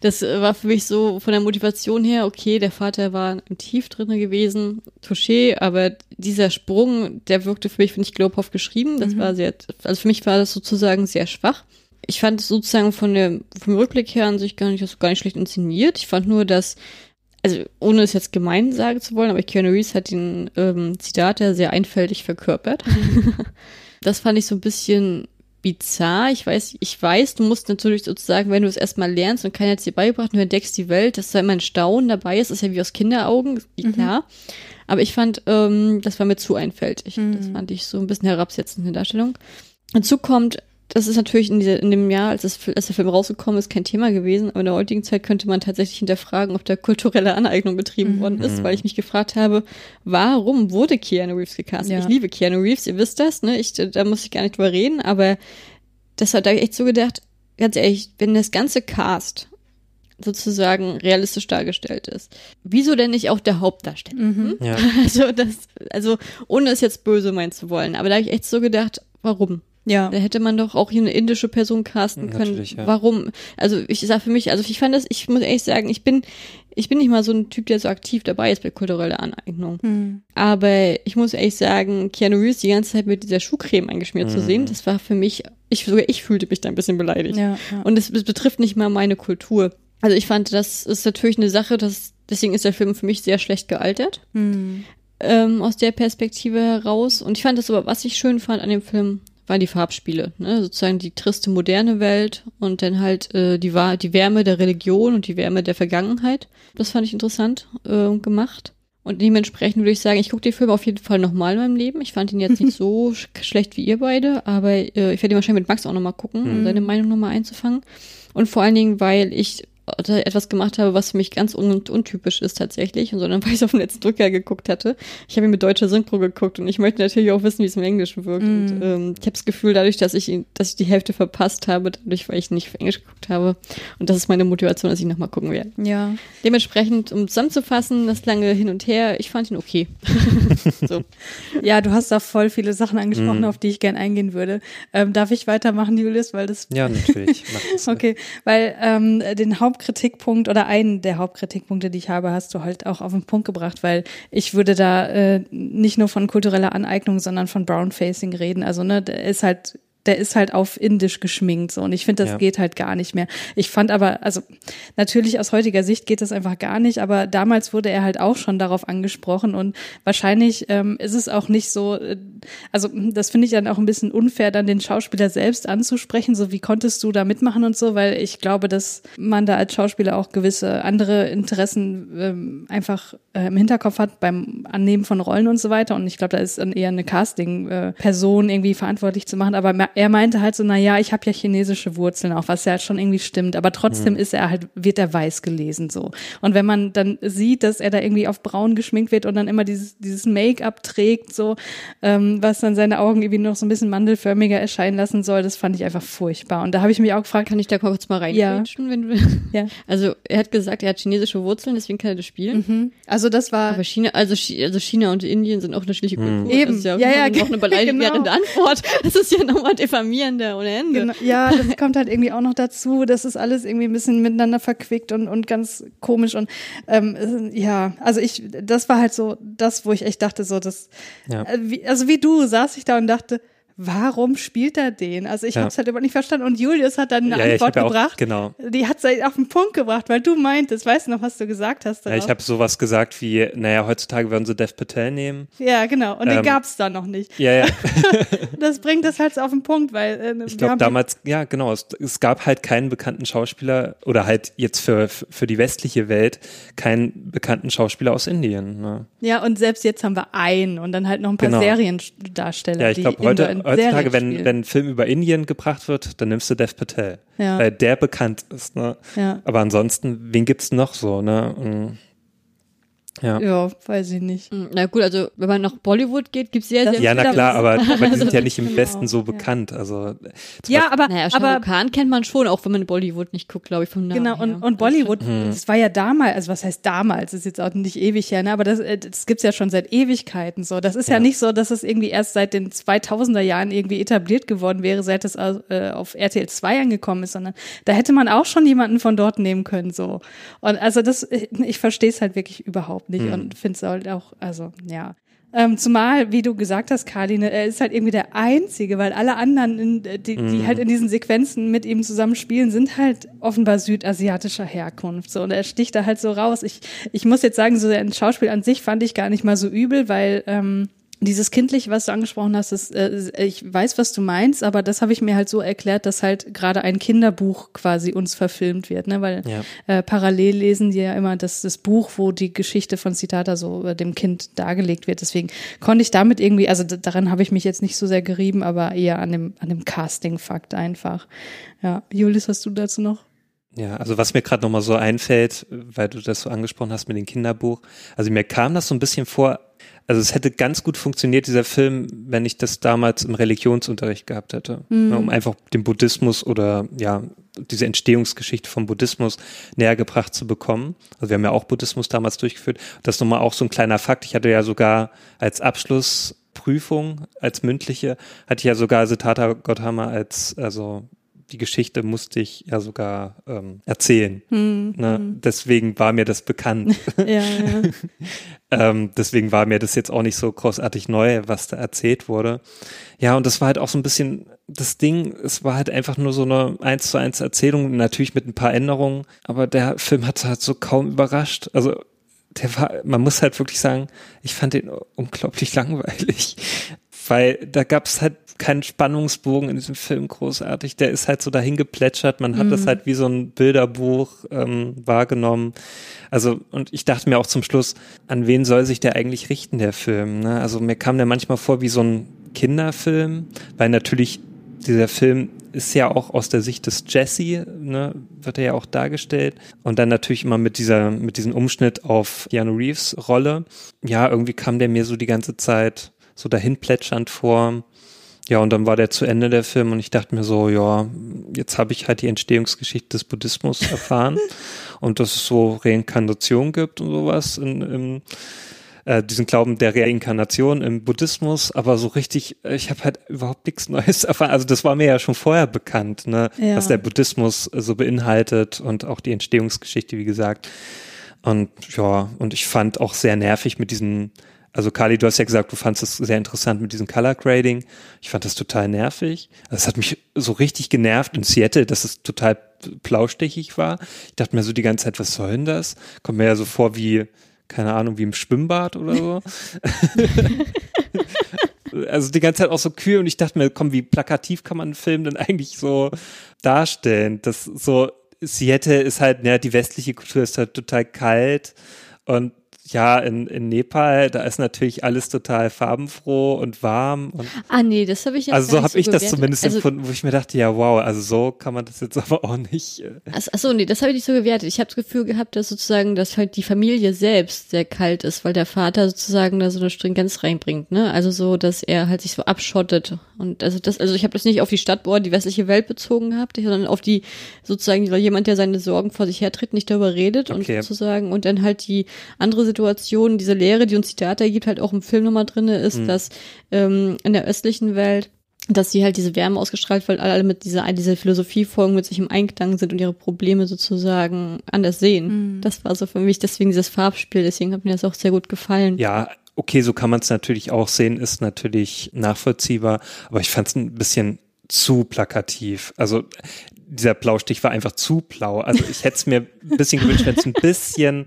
Speaker 8: Das äh, war für mich so von der Motivation her, okay, der Vater war im Tief drinne gewesen, touché, aber dieser Sprung, der wirkte für mich, finde ich, glaubhaft geschrieben. Das war sehr, also für mich war das sozusagen sehr schwach. Ich fand es sozusagen von der, vom Rückblick her an sich gar nicht, gar nicht schlecht inszeniert. Ich fand nur, dass also ohne es jetzt gemein sagen zu wollen, aber Keanu Reeves hat den ähm, Zitat ja sehr einfältig verkörpert. das fand ich so ein bisschen bizarr. Ich weiß, ich weiß, du musst natürlich sozusagen, wenn du es erstmal lernst und keiner hat es dir beigebracht, und du entdeckst die Welt, dass da immer ein Staunen dabei ist, ist ja wie aus Kinderaugen, klar. Aber ich fand, ähm, das war mir zu einfältig. Das fand ich so ein bisschen herabsetzend in der Darstellung. Hinzu kommt, das ist natürlich in, dieser, in dem Jahr, als, das, als der Film rausgekommen ist, kein Thema gewesen, aber in der heutigen Zeit könnte man tatsächlich hinterfragen, ob da kulturelle Aneignung betrieben worden ist, weil ich mich gefragt habe, warum wurde Keanu Reeves gecastet?
Speaker 6: Ja.
Speaker 8: Ich liebe Keanu Reeves, ihr wisst das, ne? Ich, da muss ich gar nicht drüber reden, aber das hat da echt so gedacht, ganz ehrlich, wenn das ganze Cast sozusagen realistisch dargestellt ist, wieso denn nicht auch der Hauptdarsteller? Hm?
Speaker 7: Ja.
Speaker 8: Also das, also ohne es jetzt böse meinen zu wollen, aber da habe ich echt so gedacht, warum?
Speaker 6: Ja.
Speaker 8: Da hätte man doch auch hier eine indische Person casten können.
Speaker 7: Natürlich, ja.
Speaker 8: Warum? Also ich sag für mich, also ich fand das, ich muss ehrlich sagen, ich bin, ich bin nicht mal so ein Typ, der so aktiv dabei ist bei kultureller Aneignung. Aber ich muss ehrlich sagen, Keanu Reeves die ganze Zeit mit dieser Schuhcreme eingeschmiert zu sehen, das war für mich, ich sogar ich fühlte mich da ein bisschen beleidigt.
Speaker 6: Ja, ja.
Speaker 8: Und es, es betrifft nicht mal meine Kultur. Also ich fand, das ist natürlich eine Sache, das, deswegen ist der Film für mich sehr schlecht gealtert. Ähm, aus der Perspektive heraus. Und ich fand das aber, was ich schön fand an dem Film, waren die Farbspiele. Ne? Sozusagen die triste moderne Welt und dann halt äh, die, Wa- die Wärme der Religion und die Wärme der Vergangenheit. Das fand ich interessant äh, gemacht. Und dementsprechend würde ich sagen, ich gucke den Film auf jeden Fall nochmal in meinem Leben. Ich fand ihn jetzt nicht so sch schlecht wie ihr beide, aber äh, ich werde ihn wahrscheinlich mit Max auch nochmal gucken, um seine Meinung nochmal einzufangen. Und vor allen Dingen, weil ich etwas gemacht habe, was für mich ganz un untypisch ist tatsächlich, und sondern weil ich auf den letzten Drücker geguckt hatte. Ich habe ihn mit deutscher Synchro geguckt und ich möchte natürlich auch wissen, wie es im Englischen wirkt. Und ähm, ich habe das Gefühl, dadurch, dass ich ihn, dass ich die Hälfte verpasst habe, dadurch, weil ich nicht auf Englisch geguckt habe. Und das ist meine Motivation, dass ich nochmal gucken werde.
Speaker 6: Ja.
Speaker 8: Dementsprechend, um zusammenzufassen, das lange hin und her, ich fand ihn okay. so.
Speaker 6: Ja, du hast da voll viele Sachen angesprochen, auf die ich gern eingehen würde. Ähm, darf ich weitermachen, Julius? Weil das
Speaker 7: Ja, natürlich.
Speaker 6: Okay, weil ähm, den Hauptkritikpunkt oder einen der Hauptkritikpunkte, die ich habe, hast du halt auch auf den Punkt gebracht, weil ich würde da äh, nicht nur von kultureller Aneignung, sondern von Brownfacing reden. Also ne, ist halt der ist halt auf Indisch geschminkt so und ich finde, das
Speaker 7: Ja.
Speaker 6: geht halt gar nicht mehr. Ich fand aber, also natürlich aus heutiger Sicht geht das einfach gar nicht, aber damals wurde er halt auch schon darauf angesprochen und wahrscheinlich ähm, ist es auch nicht so, äh, also das finde ich dann auch ein bisschen unfair, dann den Schauspieler selbst anzusprechen, so wie konntest du da mitmachen und so, weil ich glaube, dass man da als Schauspieler auch gewisse andere Interessen ähm, einfach äh, im Hinterkopf hat beim Annehmen von Rollen und so weiter und ich glaube, da ist dann eher eine Casting-Person irgendwie verantwortlich zu machen, aber er meinte halt so, na ja, ich habe ja chinesische Wurzeln auch, was ja schon irgendwie stimmt, aber trotzdem ist er halt, wird er weiß gelesen so. Und wenn man dann sieht, dass er da irgendwie auf braun geschminkt wird und dann immer dieses, dieses Make-up trägt, so, ähm, was dann seine Augen irgendwie noch so ein bisschen mandelförmiger erscheinen lassen soll, das fand ich einfach furchtbar. Und da habe ich mich auch gefragt,
Speaker 8: Kann ich da kurz mal reingrätschen, wenn du
Speaker 6: Ja.
Speaker 8: Also er hat gesagt, er hat chinesische Wurzeln, deswegen kann er das spielen.
Speaker 6: also das war,
Speaker 8: Aber China, also, also China und Indien sind auch unterschiedliche Kulturen.
Speaker 6: Eben.
Speaker 8: Das ist ja,
Speaker 6: Ja, ja,
Speaker 8: noch eine beleidigende
Speaker 6: genau.
Speaker 8: Antwort. Das ist ja nochmal diffamierender ohne Ende.
Speaker 6: Genau, ja, das kommt halt irgendwie auch noch dazu. Das ist alles irgendwie ein bisschen miteinander verquickt und, und ganz komisch. Und ähm, äh, ja, also ich, das war halt so das, wo ich echt dachte, so das,
Speaker 7: Ja.
Speaker 6: äh, wie, also wie du saß ich da und dachte, warum spielt er den? Also ich
Speaker 7: Ja.
Speaker 6: habe es halt überhaupt nicht verstanden. Und Julius hat dann eine
Speaker 7: Ja,
Speaker 6: Antwort
Speaker 7: ja auch-
Speaker 6: gebracht.
Speaker 7: genau.
Speaker 6: Die hat es auf den Punkt gebracht, weil du meintest, weißt du noch, was du gesagt hast?
Speaker 7: Ja, ich habe sowas gesagt wie, naja, heutzutage würden sie Dev Patel nehmen.
Speaker 6: ja, genau. Und den
Speaker 7: Ähm,
Speaker 6: gab's da noch nicht.
Speaker 7: Ja, ja.
Speaker 6: Das bringt das halt so auf den Punkt, weil äh,
Speaker 7: Ich glaube damals, ja genau, es, es gab halt keinen bekannten Schauspieler oder halt jetzt für, für die westliche Welt keinen bekannten Schauspieler aus Indien. Ne?
Speaker 6: Ja, und selbst jetzt haben wir einen und dann halt noch ein paar
Speaker 7: Genau.
Speaker 6: Seriendarsteller.
Speaker 7: Ja, ich
Speaker 6: die Inder
Speaker 7: heute, heutzutage, wenn, wenn ein Film über Indien gebracht wird, dann nimmst du Dev Patel,
Speaker 6: Ja.
Speaker 7: weil der bekannt ist. Ne?
Speaker 6: Ja.
Speaker 7: Aber ansonsten, wen gibt's noch so? Ne? Ja.
Speaker 6: Ja, weiß ich nicht.
Speaker 8: Hm, Na gut, also wenn man nach Bollywood geht, gibt's sehr, sehr
Speaker 7: Ja, na klar, aber, aber die sind ja nicht im
Speaker 6: Genau,
Speaker 7: Westen so bekannt. Also
Speaker 6: Ja, aber,
Speaker 8: Naja,
Speaker 6: aber
Speaker 8: Khan kennt man schon, auch wenn man Bollywood nicht guckt, glaube ich, vom Namen
Speaker 6: genau,
Speaker 8: her.
Speaker 6: und, und Bollywood,
Speaker 7: Hm.
Speaker 6: das war ja damals, also was heißt damals, das ist jetzt auch nicht ewig her, ne? aber das, äh, das gibt's ja schon seit Ewigkeiten so. Das ist ja,
Speaker 7: Ja.
Speaker 6: nicht so, dass es irgendwie erst seit den 2000er Jahren irgendwie etabliert geworden wäre, seit es äh, auf RTL 2 angekommen ist, sondern da hätte man auch schon jemanden von dort nehmen können so. Und also das, ich verstehe es halt wirklich überhaupt nicht
Speaker 7: Hm.
Speaker 6: und finde es halt auch, also ja. Ähm, zumal, wie du gesagt hast, Karline, er ist halt irgendwie der Einzige, weil alle anderen, in, die, die
Speaker 7: Mhm.
Speaker 6: halt in diesen Sequenzen mit ihm zusammen spielen, sind halt offenbar südasiatischer Herkunft. So, und er sticht da halt so raus. Ich, ich muss jetzt sagen, so ein Schauspiel an sich fand ich gar nicht mal so übel, weil ähm, dieses Kindliche, was du angesprochen hast, das, äh, ich weiß, was du meinst, aber das habe ich mir halt so erklärt, dass halt gerade ein Kinderbuch quasi uns verfilmt wird, ne? Weil
Speaker 7: Ja.
Speaker 6: äh, parallel lesen die ja immer das, das Buch, wo die Geschichte von Siddhartha so äh, dem Kind dargelegt wird. Deswegen konnte ich damit irgendwie, also daran habe ich mich jetzt nicht so sehr gerieben, aber eher an dem, an dem Casting-Fakt einfach. Ja, Julis, hast du dazu noch?
Speaker 7: Ja, also was mir gerade nochmal so einfällt, weil du das so angesprochen hast mit dem Kinderbuch, also mir kam das so ein bisschen vor, also es hätte ganz gut funktioniert, dieser Film, wenn ich das damals im Religionsunterricht gehabt hätte, ne, um einfach den Buddhismus oder ja, diese Entstehungsgeschichte vom Buddhismus näher gebracht zu bekommen. Also wir haben ja auch Buddhismus damals durchgeführt. Das ist nochmal auch so ein kleiner Fakt. Ich hatte ja sogar als Abschlussprüfung, als mündliche, hatte ich ja sogar Siddhartha Gautama als, also die Geschichte musste ich ja sogar ähm, erzählen. ne? Deswegen war mir das bekannt.
Speaker 6: Ja, ja.
Speaker 7: ähm, deswegen war mir das jetzt auch nicht so großartig neu, was da erzählt wurde. Ja, und das war halt auch so ein bisschen das Ding, es war halt einfach nur so eine eins zu eins Erzählung, natürlich mit ein paar Änderungen, aber der Film hat halt so kaum überrascht. Also der war, man muss halt wirklich sagen, ich fand den unglaublich langweilig, weil da gab es halt keinen Spannungsbogen in diesem Film großartig. Der ist halt so dahin geplätschert. Man hat das halt wie so ein Bilderbuch ähm, wahrgenommen. Also, und ich dachte mir auch zum Schluss, an wen soll sich der eigentlich richten, der Film? Ne? Also mir kam der manchmal vor wie so ein Kinderfilm, weil natürlich dieser Film ist ja auch aus der Sicht des Jesse, ne, wird er ja auch dargestellt. Und dann natürlich immer mit dieser, mit diesem Umschnitt auf Keanu Reeves Rolle. Ja, irgendwie kam der mir so die ganze Zeit so dahin plätschernd vor. Ja, und dann war der zu Ende der Film und ich dachte mir so, ja, jetzt habe ich halt die Entstehungsgeschichte des Buddhismus erfahren und dass es so Reinkarnation gibt und sowas in, im, äh, diesen Glauben der Reinkarnation im Buddhismus, aber so richtig, äh, ich habe halt überhaupt nichts Neues erfahren. Also das war mir ja schon vorher bekannt, ne,
Speaker 6: Ja.
Speaker 7: was der Buddhismus äh, so beinhaltet und auch die Entstehungsgeschichte, wie gesagt. Und ja, und ich fand auch sehr nervig mit diesen Also Kali, du hast ja gesagt, du fandest es sehr interessant mit diesem Color Grading. Ich fand das total nervig. Es hat mich so richtig genervt in Seattle, dass es total plaustichig war. Ich dachte mir so die ganze Zeit, was soll denn das? Kommt mir ja so vor wie, keine Ahnung, wie im Schwimmbad oder so. also die ganze Zeit auch so kühl und ich dachte mir, komm, wie plakativ kann man einen Film denn eigentlich so darstellen? Das so, Seattle ist halt, ja, die westliche Kultur ist halt total kalt und ja, in, in Nepal, da ist natürlich alles total farbenfroh und warm. Und
Speaker 8: ah, nee, das habe ich jetzt
Speaker 7: Also so habe ich
Speaker 8: gewertet.
Speaker 7: das zumindest
Speaker 8: also,
Speaker 7: empfunden, wo ich mir dachte, ja, wow, also so kann man das jetzt aber auch nicht. Äh.
Speaker 8: Achso, nee, das habe ich nicht so gewertet. Ich habe das Gefühl gehabt, dass sozusagen, dass halt die Familie selbst sehr kalt ist, weil der Vater sozusagen da so eine Stringenz reinbringt, ne? Also so, dass er halt sich so abschottet. Und also das, also ich habe das nicht auf die Stadt oder die westliche Welt bezogen gehabt, sondern auf die sozusagen jemand, der seine Sorgen vor sich hertritt, nicht darüber redet
Speaker 7: Okay.
Speaker 8: und sozusagen und dann halt die andere Situation, diese Lehre, die uns die Data gibt, halt auch im Film nochmal drinne ist,
Speaker 7: Mhm.
Speaker 8: dass ähm, in der östlichen Welt dass sie halt diese Wärme ausgestrahlt, weil alle mit dieser, dieser Philosophie folgen, mit sich im Einklang sind und ihre Probleme sozusagen anders sehen. Das war so für mich deswegen dieses Farbspiel, deswegen hat mir das auch sehr gut gefallen.
Speaker 7: Ja, okay, so kann man es natürlich auch sehen, ist natürlich nachvollziehbar, aber ich fand es ein bisschen zu plakativ. Also dieser Blaustich war einfach zu blau. Also ich hätte es mir ein bisschen gewünscht, wenn es ein bisschen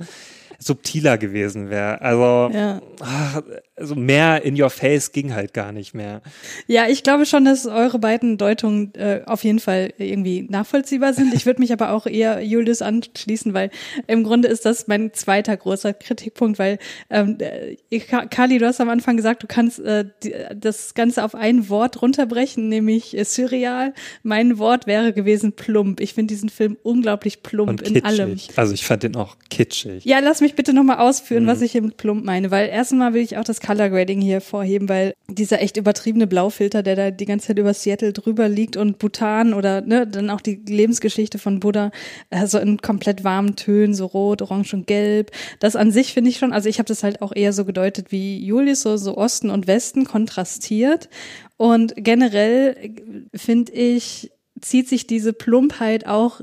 Speaker 7: subtiler gewesen wäre. Also,
Speaker 6: Ja.
Speaker 7: ach, also mehr in your face ging halt gar nicht mehr.
Speaker 6: Ja, ich glaube schon, dass eure beiden Deutungen äh, auf jeden Fall irgendwie nachvollziehbar sind. Ich würde mich aber auch eher Julius anschließen, weil im Grunde ist das mein zweiter großer Kritikpunkt, weil ähm, äh, Ka- Kali, du hast am Anfang gesagt, du kannst äh, die, das Ganze auf ein Wort runterbrechen, nämlich äh, surreal. Mein Wort wäre gewesen plump. Ich finde diesen Film unglaublich plump
Speaker 7: Und
Speaker 6: in allem.
Speaker 7: Also ich fand den auch kitschig.
Speaker 6: Ja, lass mich bitte nochmal ausführen, was ich hier mit plump meine, weil erstmal will ich auch das Color Grading hier vorheben, weil dieser echt übertriebene Blaufilter, der da die ganze Zeit über Seattle drüber liegt und Bhutan oder ne, dann auch die Lebensgeschichte von Buddha, also in komplett warmen Tönen, so rot, orange und gelb. Das an sich finde ich schon, also ich habe das halt auch eher so gedeutet wie Julius, so, so Osten und Westen kontrastiert. Und generell finde ich, zieht sich diese Plumpheit auch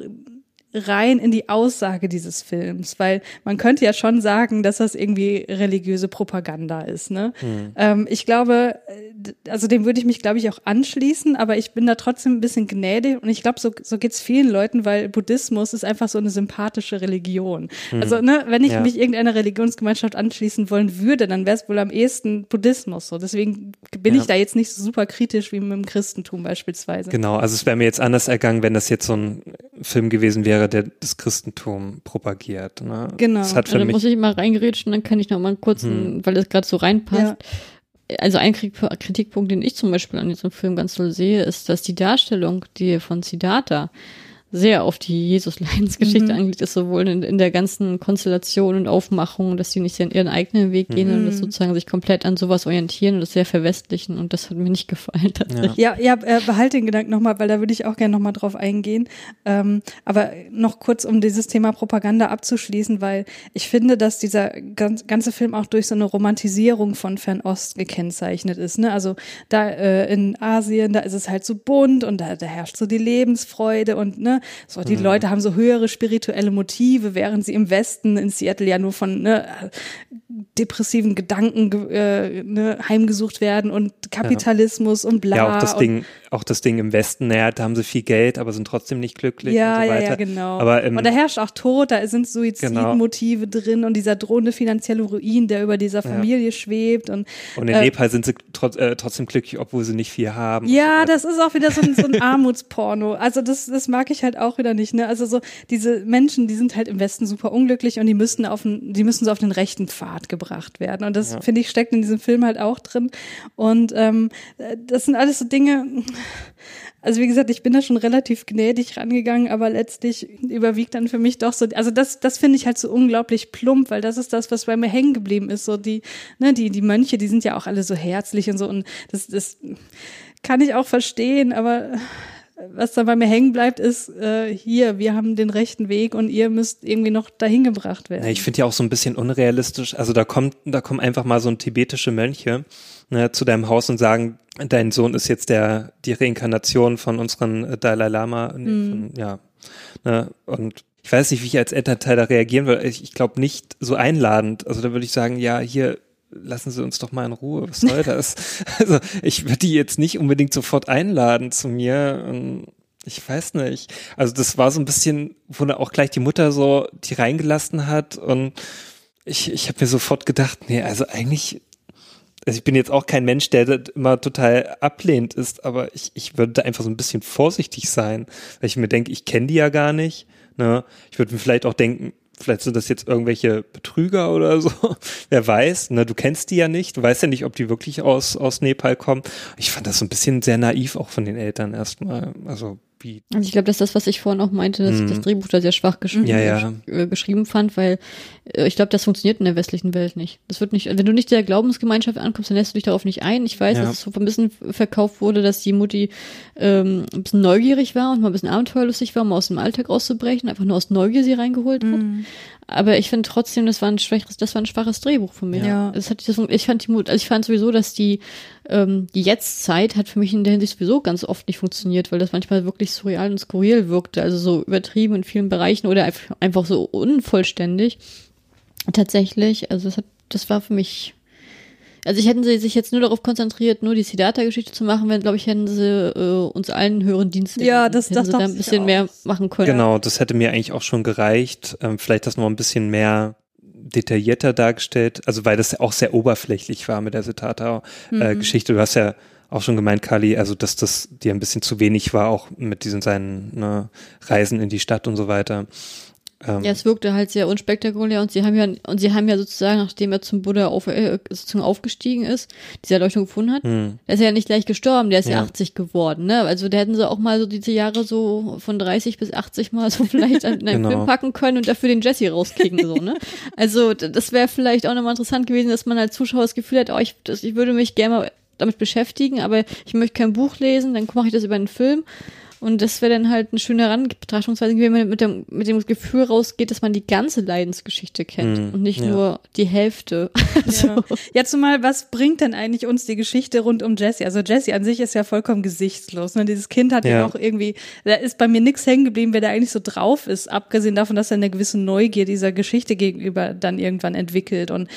Speaker 6: rein in die Aussage dieses Films, weil man könnte ja schon sagen, dass das irgendwie religiöse Propaganda ist. Ne? Ähm, ich glaube, äh, also dem würde ich mich, glaube ich, auch anschließen, aber ich bin da trotzdem ein bisschen gnädig und ich glaube, so, so geht's vielen Leuten, weil Buddhismus ist einfach so eine sympathische Religion. Also, ne, wenn ich
Speaker 7: Ja.
Speaker 6: mich irgendeiner Religionsgemeinschaft anschließen wollen würde, dann wäre es wohl am ehesten Buddhismus. So, deswegen bin
Speaker 7: Ja.
Speaker 6: ich da jetzt nicht so super kritisch wie mit dem Christentum beispielsweise.
Speaker 7: Genau, also es wäre mir jetzt anders ergangen, wenn das jetzt so ein Film gewesen wäre, der das Christentum propagiert. Ne?
Speaker 6: Genau.
Speaker 7: Das hat
Speaker 8: Ja,
Speaker 7: für
Speaker 8: dann
Speaker 7: mich
Speaker 8: muss ich mal reingerätschen, dann kann ich noch mal einen kurzen, weil das gerade so reinpasst. Also ein Kritik- Kritikpunkt, den ich zum Beispiel an diesem Film ganz toll sehe, ist, dass die Darstellung, die von Siddhartha sehr auf die Jesus-Leidensgeschichte
Speaker 6: Mhm.
Speaker 8: angelegt ist, sowohl in, in der ganzen Konstellation und Aufmachung, dass sie nicht ihren eigenen Weg gehen und
Speaker 6: Mhm.
Speaker 8: das sozusagen sich komplett an sowas orientieren und das sehr verwestlichen und das hat mir nicht gefallen tatsächlich.
Speaker 6: Ja, ja, äh, behalt den Gedanken nochmal, weil da würde ich auch gerne nochmal drauf eingehen. Ähm, aber noch kurz, um dieses Thema Propaganda abzuschließen, weil ich finde, dass dieser ganz, ganze Film auch durch so eine Romantisierung von Fernost gekennzeichnet ist. Ne? Also da äh, in Asien, da ist es halt so bunt und da, da herrscht so die Lebensfreude und ne, so die Leute haben so höhere spirituelle Motive, während sie im Westen in Seattle ja nur von ne, depressiven Gedanken ge- äh, ne, heimgesucht werden und Kapitalismus und bla.
Speaker 7: ja auch das Ding, auch das Ding im Westen, naja, da haben sie viel Geld, aber sind trotzdem nicht glücklich
Speaker 6: Ja,
Speaker 7: und so
Speaker 6: ja,
Speaker 7: weiter.
Speaker 6: ja, genau.
Speaker 7: Aber im,
Speaker 6: und da herrscht auch Tod, da sind Suizidmotive drin und dieser drohende finanzielle Ruin, der über dieser Familie schwebt und
Speaker 7: und in
Speaker 6: äh,
Speaker 7: Nepal sind sie trotz, äh, trotzdem glücklich, obwohl sie nicht viel haben.
Speaker 6: Ja,
Speaker 7: so weiter.
Speaker 6: das ist auch wieder so ein, so ein Armutsporno. Also das, das mag ich halt auch wieder nicht. Ne? Also so diese Menschen, die sind halt im Westen super unglücklich und die müssen auf den, die müssen so auf den rechten Pfad gebracht werden. Und das finde ich steckt in diesem Film halt auch drin. Und ähm, das sind alles so Dinge. Also wie gesagt, ich bin da schon relativ gnädig rangegangen, aber letztlich überwiegt dann für mich doch so, also das, das finde ich halt so unglaublich plump, weil das ist das, was bei mir hängen geblieben ist. So die, ne, die, die Mönche, die sind ja auch alle so herzlich und so und das, das kann ich auch verstehen, aber was da bei mir hängen bleibt, ist äh, hier, wir haben den rechten Weg und ihr müsst irgendwie noch dahin gebracht werden.
Speaker 7: Ja, ich finde ja auch so ein bisschen unrealistisch. Also da kommt, da kommen einfach mal so ein tibetische Mönche ne, zu deinem Haus und sagen, dein Sohn ist jetzt der die Reinkarnation von unseren äh, Dalai Lama.
Speaker 6: Mhm.
Speaker 7: von, ja. Ne, und ich weiß nicht, wie ich als Elternteil da reagieren würde. Ich, ich glaube nicht so einladend. Also da würde ich sagen, ja, hier lassen Sie uns doch mal in Ruhe, was soll das? also ich würde die jetzt nicht unbedingt sofort einladen zu mir. Und ich weiß nicht. Also das war so ein bisschen, wo dann auch gleich die Mutter so die reingelassen hat und ich, ich habe mir sofort gedacht, nee, also eigentlich also ich bin jetzt auch kein Mensch, der das immer total ablehnt ist, aber ich, ich würde da einfach so ein bisschen vorsichtig sein, weil ich mir denke, ich kenne die ja gar nicht. Ne? Ich würde mir vielleicht auch denken, vielleicht sind das jetzt irgendwelche Betrüger oder so. Wer weiß, ne, du kennst die ja nicht, du weißt ja nicht, ob die wirklich aus, aus Nepal kommen. Ich fand das so ein bisschen sehr naiv auch von den Eltern erstmal. Also wie.
Speaker 8: Also ich glaube, das ist das, was ich vorhin auch meinte, dass ich das Drehbuch da sehr schwach gesch
Speaker 7: Ja, ja.
Speaker 8: äh, geschrieben fand, weil äh, ich glaube, das funktioniert in der westlichen Welt nicht. Das wird nicht, wenn du nicht der Glaubensgemeinschaft ankommst, dann lässt du dich darauf nicht ein. Ich weiß,
Speaker 7: Ja.
Speaker 8: dass es so ein bisschen verkauft wurde, dass die Mutti ähm, ein bisschen neugierig war und mal ein bisschen abenteuerlustig war, um aus dem Alltag auszubrechen, einfach nur aus Neugier sie reingeholt hat. Aber ich finde trotzdem, das war ein schwaches, das war ein schwaches Drehbuch von mir.
Speaker 6: Ja.
Speaker 8: Es hat, das, ich fand die Mut, also ich fand sowieso, dass die, ähm, die Jetztzeit hat für mich in der Hinsicht sowieso ganz oft nicht funktioniert, weil das manchmal wirklich surreal und skurril wirkte, also so übertrieben in vielen Bereichen oder einfach, einfach so unvollständig. Tatsächlich, also das hat, das war für mich, also ich hätten sie sich jetzt nur darauf konzentriert, nur die Siddhartha-Geschichte zu machen, wenn, glaube ich, hätten sie äh, uns allen höheren Dienst
Speaker 6: Ja, das-
Speaker 8: hätten
Speaker 6: das
Speaker 8: sie da ein bisschen
Speaker 6: auch.
Speaker 8: mehr machen können.
Speaker 7: Genau, das hätte mir eigentlich auch schon gereicht. Ähm, vielleicht das noch ein bisschen mehr detaillierter dargestellt, also weil das ja auch sehr oberflächlich war mit der Siddhartha-Geschichte. Du hast ja auch schon gemeint, Kali, also dass das dir ein bisschen zu wenig war, auch mit diesen seinen ne, Reisen in die Stadt und so weiter. Ähm,
Speaker 8: Ja, es wirkte halt sehr unspektakulär und sie haben ja und sie haben ja sozusagen, nachdem er zum Buddha auf, äh, sozusagen aufgestiegen ist, diese Erleuchtung gefunden hat,
Speaker 7: hm.
Speaker 8: der ist ja nicht gleich gestorben, der ist ja,
Speaker 7: Ja.
Speaker 8: 80 geworden, ne? Also da hätten sie auch mal so diese Jahre so von 30 bis 80 mal so vielleicht in einen
Speaker 7: Genau.
Speaker 8: Film packen können und dafür den Jesse rauskicken, so, ne? Also das wäre vielleicht auch nochmal interessant gewesen, dass man als Zuschauer das Gefühl hat, oh, ich, das, ich würde mich gerne mal damit beschäftigen, aber ich möchte kein Buch lesen, dann mache ich das über einen Film. Und das wäre dann halt eine schöne Heranbetrachtungsweise, wenn man mit dem, mit dem Gefühl rausgeht, dass man die ganze Leidensgeschichte kennt
Speaker 7: Mhm,
Speaker 8: und nicht
Speaker 7: ja.
Speaker 8: nur die Hälfte. Also,
Speaker 6: Ja. ja, zumal, was bringt denn eigentlich uns die Geschichte rund um Jesse? Also Jesse an sich ist ja vollkommen gesichtslos. Ne? Dieses Kind hat ja,
Speaker 7: Ja.
Speaker 6: auch irgendwie, da ist bei mir nichts hängen geblieben, wer da eigentlich so drauf ist, abgesehen davon, dass er eine gewisse Neugier dieser Geschichte gegenüber dann irgendwann entwickelt. Und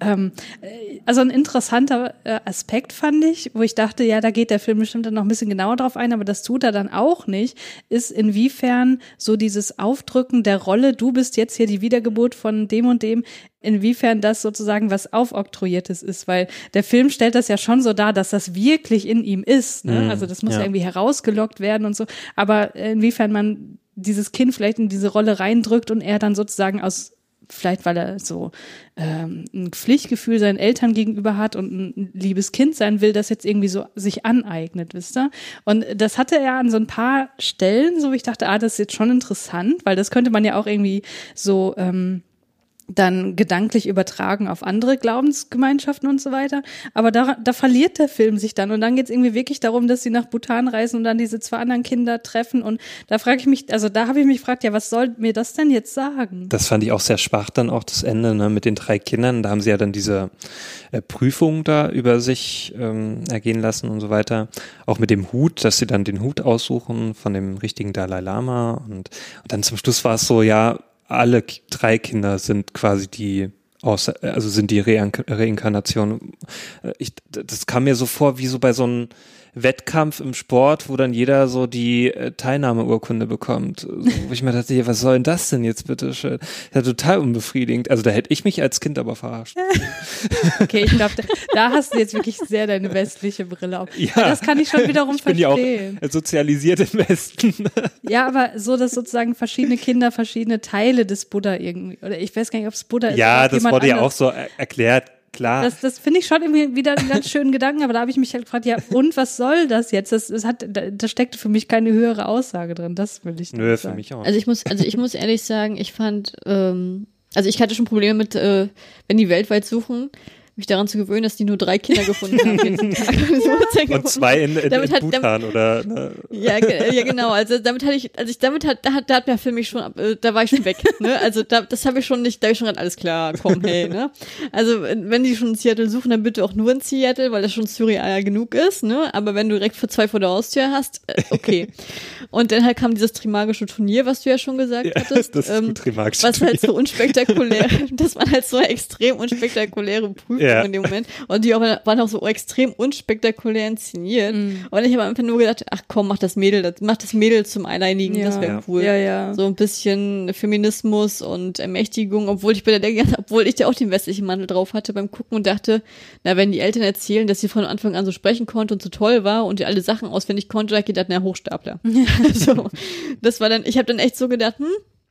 Speaker 6: ähm, äh, also ein interessanter äh, Aspekt fand ich, wo ich dachte, ja, da geht der Film bestimmt dann noch ein bisschen genauer drauf ein, aber das tut er dann auch nicht, ist inwiefern so dieses Aufdrücken der Rolle, du bist jetzt hier die Wiedergeburt von dem und dem, inwiefern das sozusagen was aufoktroyiertes ist, weil der Film stellt das ja schon so dar, dass das wirklich in ihm ist. Ne?
Speaker 7: Mhm,
Speaker 6: Also das muss ja.
Speaker 7: ja.
Speaker 6: irgendwie herausgelockt werden und so. Aber inwiefern man dieses Kind vielleicht in diese Rolle reindrückt und er dann sozusagen aus vielleicht weil er so ähm, ein Pflichtgefühl seinen Eltern gegenüber hat und ein liebes Kind sein will, das jetzt irgendwie so sich aneignet, wisst ihr? Und das hatte er an so ein paar Stellen, so wie ich dachte, ah, das ist jetzt schon interessant, weil das könnte man ja auch irgendwie so ähm, dann gedanklich übertragen auf andere Glaubensgemeinschaften und so weiter. Aber da, da verliert der Film sich dann. Und dann geht es irgendwie wirklich darum, dass sie nach Bhutan reisen und dann diese zwei anderen Kinder treffen. Und da frage ich mich, also da habe ich mich gefragt, ja, was soll mir das denn jetzt sagen?
Speaker 7: Das fand ich auch sehr schwach dann auch das Ende ne, mit den drei Kindern. Da haben sie ja dann diese äh, Prüfung da über sich ähm, ergehen lassen und so weiter. Auch mit dem Hut, dass sie dann den Hut aussuchen von dem richtigen Dalai Lama. Und, und dann zum Schluss war es so, ja, alle drei Kinder sind quasi die also sind die Reink Reinkarnation. Äh, Ich, das kam mir so vor wie so bei so einem Wettkampf im Sport, wo dann jeder so die äh, Teilnahmeurkunde bekommt. So, wo ich mir dachte, was soll denn das denn jetzt bitte schön? Ja, total unbefriedigend. Also da hätte ich mich als Kind aber verarscht.
Speaker 6: Okay, ich glaube, da, da hast du jetzt wirklich sehr deine westliche Brille auf.
Speaker 7: Ja.
Speaker 6: das kann ich schon wiederum
Speaker 7: ich bin ja auch
Speaker 6: verstehen.
Speaker 7: sozialisiert im Westen.
Speaker 6: Ja, aber so, dass sozusagen verschiedene Kinder verschiedene Teile des Buddha irgendwie, oder ich weiß gar nicht, ob es Buddha ist.
Speaker 7: ja, das wurde ja auch
Speaker 6: anders.
Speaker 7: so er erklärt. Klar.
Speaker 6: Das, das finde ich schon irgendwie wieder einen ganz schönen Gedanken, aber da habe ich mich halt gefragt, ja, und was soll das jetzt? Das, das hat, da, da steckte für mich keine höhere Aussage drin. Das will ich nicht
Speaker 7: Nö,
Speaker 6: sagen.
Speaker 7: für mich auch.
Speaker 8: Also ich muss, also ich muss ehrlich sagen, ich fand, ähm, also ich hatte schon Probleme mit, äh, wenn die weltweit suchen, mich daran zu gewöhnen, dass die nur drei Kinder gefunden haben jeden Tag.
Speaker 7: Und zwei in, in,
Speaker 8: Damit
Speaker 7: in
Speaker 8: hat-
Speaker 7: Bhutan oder ne?
Speaker 8: Ja, ja, genau. Also damit hatte ich, also ich damit hat, da hat, da hat der Film mich schon, ab- äh, da war ich schon weg. Ne? Also da, das habe ich schon nicht, da habe ich schon gerade alles klar. Komm, hey, ne? Also wenn die schon in Seattle suchen, dann bitte auch nur in Seattle, weil das schon surreal genug ist. Ne? Aber wenn du direkt für zwei vor der Haustür hast, äh, okay. Und dann halt kam dieses Trimagische Turnier, was du ja schon gesagt
Speaker 7: Ja,
Speaker 8: hattest.
Speaker 7: das ist
Speaker 8: ähm, was halt so unspektakulär, das waren halt so extrem unspektakuläre Prüfungen
Speaker 7: Ja.
Speaker 8: in dem Moment. Und die auch, waren auch so extrem unspektakulär inszeniert.
Speaker 6: Mhm.
Speaker 8: Und ich habe einfach nur gedacht, ach komm, mach das Mädel, das, mach das Mädel zum Alleinigen,
Speaker 6: Ja.
Speaker 8: das wäre
Speaker 7: Ja.
Speaker 8: cool.
Speaker 6: Ja, ja.
Speaker 8: So ein bisschen Feminismus und Ermächtigung, obwohl ich bei der, obwohl ich da auch den westlichen Mantel drauf hatte beim Gucken und dachte, na, wenn die Eltern erzählen, dass sie von Anfang an so sprechen konnte und so toll war und die alle Sachen auswendig konnte, da ich gedacht, na, Hochstapler. so, das war dann, ich habe dann echt so gedacht, hm,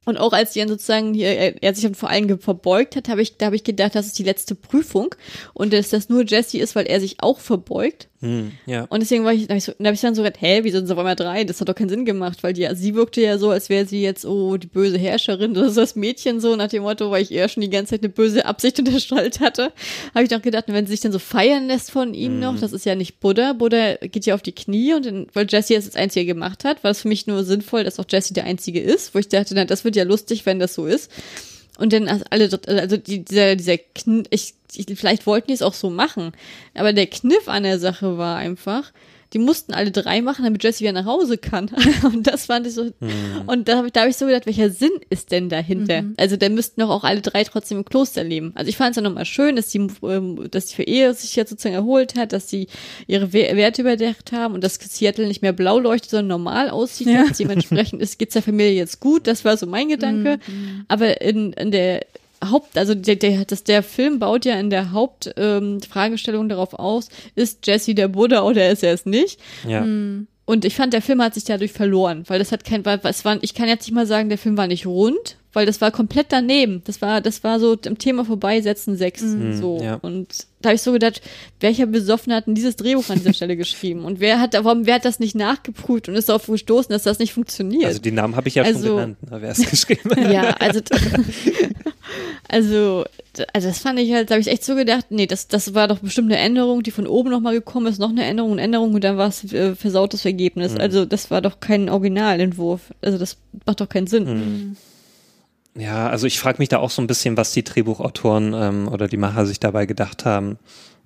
Speaker 8: und auch als dann sozusagen hier, er, sich dann vor allem verbeugt hat, habe ich, da habe ich gedacht, das ist die letzte Prüfung und dass das nur Jesse ist, weil er sich auch verbeugt.
Speaker 7: Hm, ja.
Speaker 8: Und deswegen war ich, da habe ich, so, hab ich dann so gedacht, hä, wieso sind sie auf einmal drei? Das hat doch keinen Sinn gemacht, weil die, sie wirkte ja so, als wäre sie jetzt, oh, die böse Herrscherin, das ist das Mädchen so, nach dem Motto, weil ich eher schon die ganze Zeit eine böse Absicht unterstellt hatte, habe ich doch gedacht, wenn sie sich dann so feiern lässt von ihm noch, das ist ja nicht Buddha, Buddha geht ja auf die Knie und dann, weil Jesse das das Einzige gemacht hat, war es für mich nur sinnvoll, dass auch Jesse der Einzige ist, wo ich dachte, na, das wird ja lustig, wenn das so ist. Und dann also alle, also die, dieser, dieser Kn ich, ich, vielleicht wollten die es auch so machen. Aber der Kniff an der Sache war einfach, die mussten alle drei machen, damit Jesse wieder nach Hause kann. Und das fand ich so, und da habe ich, da hab ich so gedacht, welcher Sinn ist denn dahinter? Also da müssten doch auch alle drei trotzdem im Kloster leben. Also ich fand es ja nochmal schön, dass die, ähm, dass die für Ehe sich jetzt sozusagen erholt hat, dass sie ihre We Werte überdacht haben und dass Seattle nicht mehr blau leuchtet, sondern normal aussieht.
Speaker 6: Ja.
Speaker 8: Dementsprechend ist, geht's der Familie jetzt gut. Das war so mein Gedanke. Aber in, in der Haupt, also der, der, das, der Film baut ja in der Hauptfragestellung ähm, darauf aus, ist Jesse der Buddha oder ist er es nicht?
Speaker 7: ja.
Speaker 8: Und ich fand, der Film hat sich dadurch verloren, weil das hat kein, weil es war, ich kann jetzt nicht mal sagen, der Film war nicht rund, weil das war komplett daneben. Das war, das war so im Thema vorbeisetzen sechs, so.
Speaker 7: ja.
Speaker 8: Und da habe ich so gedacht, welcher Besoffene hat denn dieses Drehbuch an dieser Stelle geschrieben? Und wer hat, warum, wer hat das nicht nachgeprüft und ist darauf gestoßen, dass das nicht funktioniert?
Speaker 7: Also die Namen habe ich ja schon
Speaker 8: Also-
Speaker 7: genannt, ne, wer es geschrieben hat.
Speaker 8: Ja, also, also, also das fand ich halt, da habe ich echt so gedacht, nee, das, das war doch bestimmt eine Änderung, die von oben nochmal gekommen ist, noch eine Änderung, eine Änderung und dann war es äh, versautes Ergebnis. Also das war doch kein Originalentwurf. Also das macht doch keinen Sinn.
Speaker 7: Ja, also ich frage mich da auch so ein bisschen, was die Drehbuchautoren ähm, oder die Macher sich dabei gedacht haben.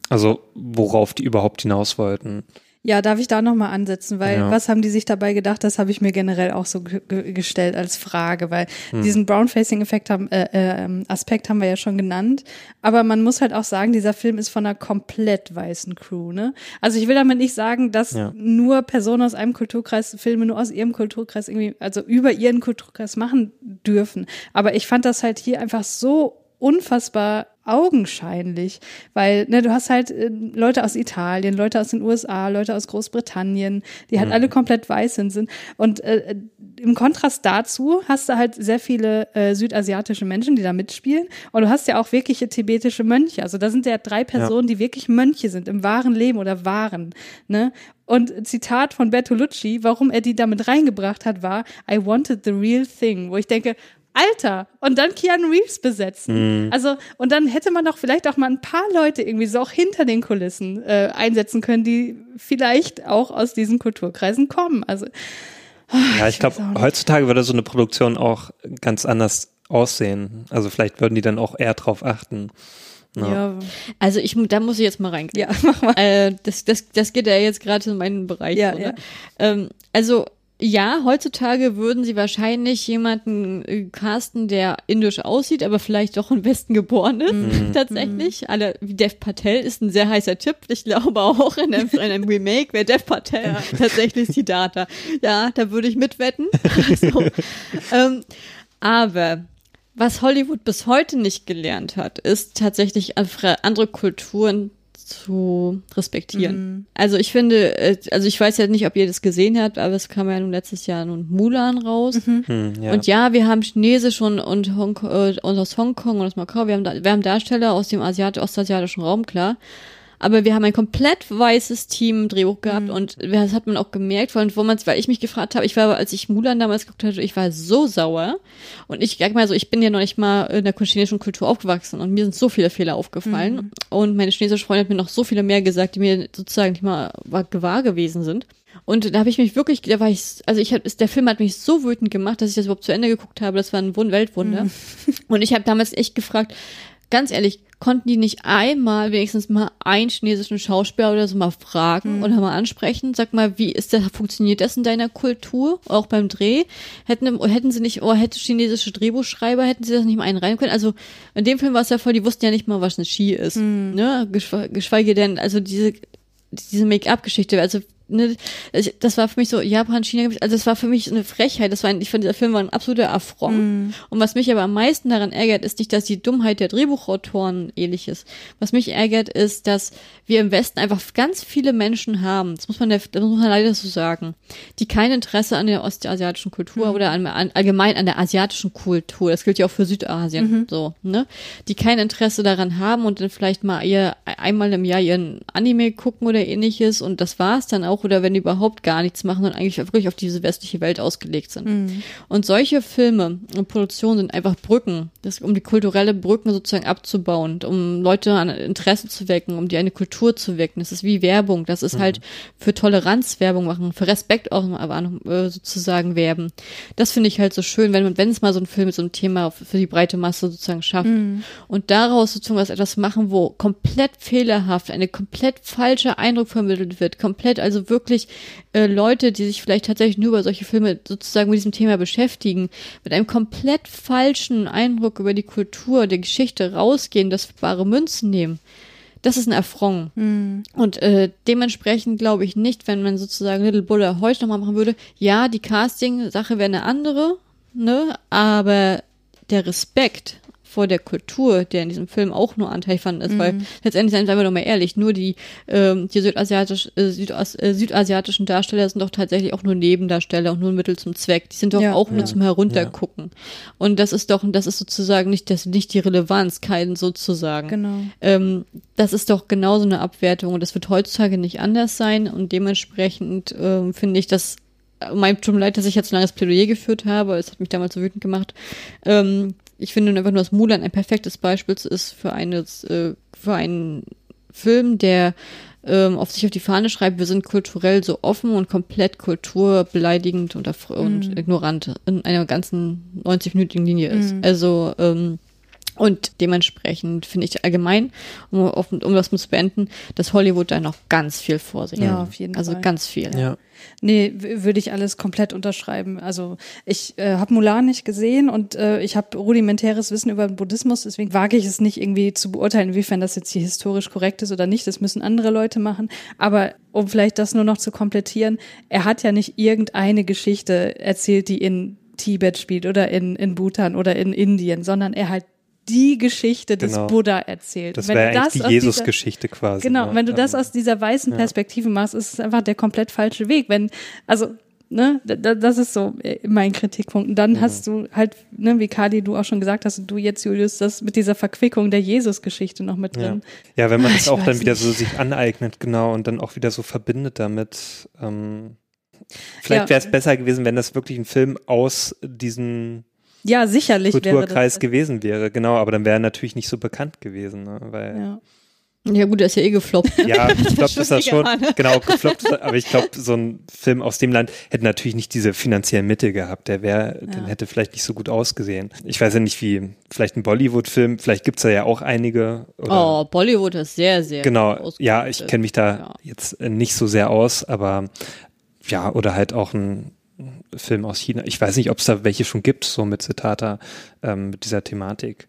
Speaker 7: Also worauf die überhaupt hinaus wollten.
Speaker 6: Ja, darf ich da nochmal ansetzen, weil
Speaker 7: Ja.
Speaker 6: was haben die sich dabei gedacht? Das habe ich mir generell auch so ge ge gestellt als Frage, weil
Speaker 7: Hm.
Speaker 6: diesen Brown-Facing-Effekt haben, äh, äh, Aspekt haben wir ja schon genannt. Aber man muss halt auch sagen, dieser Film ist von einer komplett weißen Crew, ne? Also ich will damit nicht sagen, dass
Speaker 7: Ja.
Speaker 6: nur Personen aus einem Kulturkreis Filme nur aus ihrem Kulturkreis irgendwie, also über ihren Kulturkreis machen dürfen. Aber ich fand das halt hier einfach so unfassbar augenscheinlich, weil ne, du hast halt äh, Leute aus Italien, Leute aus den USA, Leute aus Großbritannien, die halt alle komplett weiß sind. Und äh, im Kontrast dazu hast du halt sehr viele äh, südasiatische Menschen, die da mitspielen. Und du hast ja auch wirkliche tibetische Mönche. Also da sind ja drei Personen, die wirklich Mönche sind im wahren Leben oder waren. Ne? Und Zitat von Bertolucci, warum er die damit reingebracht hat, war I wanted the real thing, wo ich denke, Alter, und dann Keanu Reeves besetzen. Also, und dann hätte man doch vielleicht auch mal ein paar Leute irgendwie so auch hinter den Kulissen äh, einsetzen können, die vielleicht auch aus diesen Kulturkreisen kommen. Also,
Speaker 7: Ja, ich glaube, heutzutage würde so eine Produktion auch ganz anders aussehen. Also vielleicht würden die dann auch eher drauf achten. Ja.
Speaker 6: ja,
Speaker 8: Also ich, da muss ich jetzt mal rein.
Speaker 6: ja, mach mal.
Speaker 8: Äh, das, das, das geht ja jetzt gerade in meinen Bereich.
Speaker 6: Ja,
Speaker 8: so,
Speaker 6: ja.
Speaker 8: ne? ähm, also ja, heutzutage würden sie wahrscheinlich jemanden äh, casten, der indisch aussieht, aber vielleicht doch im Westen geboren ist,
Speaker 6: Mhm.
Speaker 8: tatsächlich. Alle, wie Dev Patel ist ein sehr heißer Tipp. Ich glaube auch in einem, in einem Remake wäre Dev Patel tatsächlich die Data. Ja, da würde ich mitwetten. so. ähm, aber was Hollywood bis heute nicht gelernt hat, ist tatsächlich andere Kulturen zu respektieren. Also ich finde, äh, also ich weiß ja nicht, ob ihr das gesehen habt, aber es kam ja nun letztes Jahr nun Mulan raus.
Speaker 7: Hm, ja.
Speaker 8: Und ja, wir haben Chinesisch und, und, Hong, äh, und aus Hongkong und aus Macau, wir haben, da, wir haben Darsteller aus dem Asiat ostasiatischen Raum, klar. Aber wir haben ein komplett weißes Team im Drehbuch gehabt und das hat man auch gemerkt, vor allem, wo man weil ich mich gefragt habe, ich war, als ich Mulan damals geguckt hatte, ich war so sauer. Und ich sag mal so, ich bin ja noch nicht mal in der chinesischen Kultur aufgewachsen und mir sind so viele Fehler aufgefallen. Und meine chinesische Freundin hat mir noch so viele mehr gesagt, die mir sozusagen nicht mal wahr gewesen sind. Und da habe ich mich wirklich, da war ich, also ich hab, der Film hat mich so wütend gemacht, dass ich das überhaupt zu Ende geguckt habe. Das war ein Wund Weltwunder. Und ich habe damals echt gefragt, ganz ehrlich, konnten die nicht einmal wenigstens mal einen chinesischen Schauspieler oder so mal fragen oder mal ansprechen? Sag mal, wie ist das, funktioniert das in deiner Kultur? Auch beim Dreh? Hätten, hätten sie nicht, oder hätte chinesische Drehbuchschreiber, hätten sie das nicht mal einreihen können? Also, in dem Film war es ja voll, die wussten ja nicht mal, was eine Ski ist, ne? Geschwe- Geschweige denn, also diese, diese Make-up-Geschichte, also ne, das war für mich so Japan, China, also das war für mich eine Frechheit. Das war, ein, ich fand dieser Film war ein absoluter Affront. Und was mich aber am meisten daran ärgert, ist nicht, dass die Dummheit der Drehbuchautoren ähnlich ist. Was mich ärgert, ist, dass wir im Westen einfach ganz viele Menschen haben. Das muss man, der, das muss man leider so sagen, die kein Interesse an der ostasiatischen Kultur oder an, an, allgemein an der asiatischen Kultur. Das gilt ja auch für Südasien. So, ne? Die kein Interesse daran haben und dann vielleicht mal ihr einmal im Jahr ihren Anime gucken oder ähnliches und das war's dann auch oder wenn die überhaupt gar nichts machen und eigentlich wirklich auf diese westliche Welt ausgelegt sind. Und solche Filme und Produktionen sind einfach Brücken, das, um die kulturelle Brücken sozusagen abzubauen, um Leute an Interesse zu wecken, um die eine Kultur zu wecken. Das ist wie Werbung, das ist halt für Toleranz Werbung machen, für Respekt auch äh, sozusagen werben. Das finde ich halt so schön, wenn man, wenn es mal so ein Film mit so einem Thema für die breite Masse sozusagen schafft. Und daraus sozusagen was etwas machen, wo komplett fehlerhaft, eine komplett falsche Eindruck vermittelt wird, komplett also wirklich äh, Leute, die sich vielleicht tatsächlich nur über solche Filme sozusagen mit diesem Thema beschäftigen, mit einem komplett falschen Eindruck über die Kultur, der Geschichte rausgehen, das bare Münzen nehmen. Das ist ein Affront. Und äh, dementsprechend glaube ich nicht, wenn man sozusagen Little Buddha heute nochmal machen würde, ja, die Casting-Sache wäre eine andere, ne, aber der Respekt vor der Kultur, der in diesem Film auch nur Anteil fand ist, weil letztendlich seien wir doch mal ehrlich, nur die, ähm, die südasiatisch, äh, Südas, äh, südasiatischen Darsteller sind doch tatsächlich auch nur Nebendarsteller und nur ein Mittel zum Zweck. Die sind doch
Speaker 6: Ja.
Speaker 8: auch nur zum Heruntergucken. Und das ist doch, das ist sozusagen nicht, das, nicht die Relevanz, keinen sozusagen.
Speaker 6: Genau.
Speaker 8: Ähm, das ist doch genauso eine Abwertung und das wird heutzutage nicht anders sein und dementsprechend ähm, finde ich das mein tut mir leid, dass ich jetzt so langes Plädoyer geführt habe, es hat mich damals so wütend gemacht. Ähm, ich finde einfach nur, dass Mulan ein perfektes Beispiel ist für eines, äh, für einen Film, der ähm, auf sich auf die Fahne schreibt, wir sind kulturell so offen und komplett kulturbeleidigend und, erf- und ignorant in einer ganzen 90-minütigen Linie ist. Also ähm, und dementsprechend finde ich allgemein, um, um das zu beenden, dass Hollywood da noch ganz viel vor sich
Speaker 6: Ja,
Speaker 8: hat.
Speaker 6: auf jeden
Speaker 8: also
Speaker 6: Fall.
Speaker 8: ganz viel.
Speaker 7: Ja.
Speaker 6: Nee, würde ich alles komplett unterschreiben. Also ich äh, habe Mulan nicht gesehen und äh, ich habe rudimentäres Wissen über den Buddhismus, deswegen wage ich es nicht irgendwie zu beurteilen, inwiefern das jetzt hier historisch korrekt ist oder nicht. Das müssen andere Leute machen. Aber um vielleicht das nur noch zu komplettieren, er hat ja nicht irgendeine Geschichte erzählt, die in Tibet spielt oder in, in Bhutan oder in Indien, sondern er hat die Geschichte des
Speaker 7: Genau.
Speaker 6: Buddha erzählt.
Speaker 7: Das wäre eigentlich die Jesus-Geschichte quasi.
Speaker 6: Genau,
Speaker 7: ne?
Speaker 6: wenn du das aus dieser weißen Perspektive machst, ist es einfach der komplett falsche Weg. Wenn, also, ne, da- da- das ist so äh, mein Kritikpunkt. Und dann hast du halt, ne, wie Kadi, du auch schon gesagt hast, und du jetzt, Julius, das mit dieser Verquickung der Jesus-Geschichte noch mit
Speaker 7: Ja.
Speaker 6: drin.
Speaker 7: ja, wenn man
Speaker 6: Ich
Speaker 7: auch dann wieder
Speaker 6: nicht.
Speaker 7: so sich aneignet, genau, und dann auch wieder so verbindet damit. Ähm, vielleicht
Speaker 6: Ja.
Speaker 7: wäre es besser gewesen, wenn das wirklich ein Film aus diesem
Speaker 6: Ja, sicherlich wäre
Speaker 7: Kulturkreis
Speaker 6: das.
Speaker 7: gewesen wäre, genau, aber dann wäre er natürlich nicht so bekannt gewesen, ne? weil
Speaker 6: Ja.
Speaker 8: Ja gut, der ist ja eh gefloppt. ne?
Speaker 7: Ja, ich glaube,
Speaker 8: schon
Speaker 7: das ist schon,
Speaker 8: egal, ne?
Speaker 7: genau, gefloppt, ist er, aber ich glaube, so ein Film aus dem Land hätte natürlich nicht diese finanziellen Mittel gehabt. Der wäre, dann hätte vielleicht nicht so gut ausgesehen. Ich weiß ja nicht, wie, vielleicht ein Bollywood-Film, vielleicht gibt's da ja auch einige. Oder,
Speaker 8: Oh, Bollywood ist sehr, sehr
Speaker 7: genau, ja, ich kenne mich da
Speaker 8: Ja.
Speaker 7: jetzt äh, nicht so sehr aus, aber ja, oder halt auch ein Film aus China. Ich weiß nicht, ob es da welche schon gibt, so mit Zitata, ähm, mit dieser Thematik.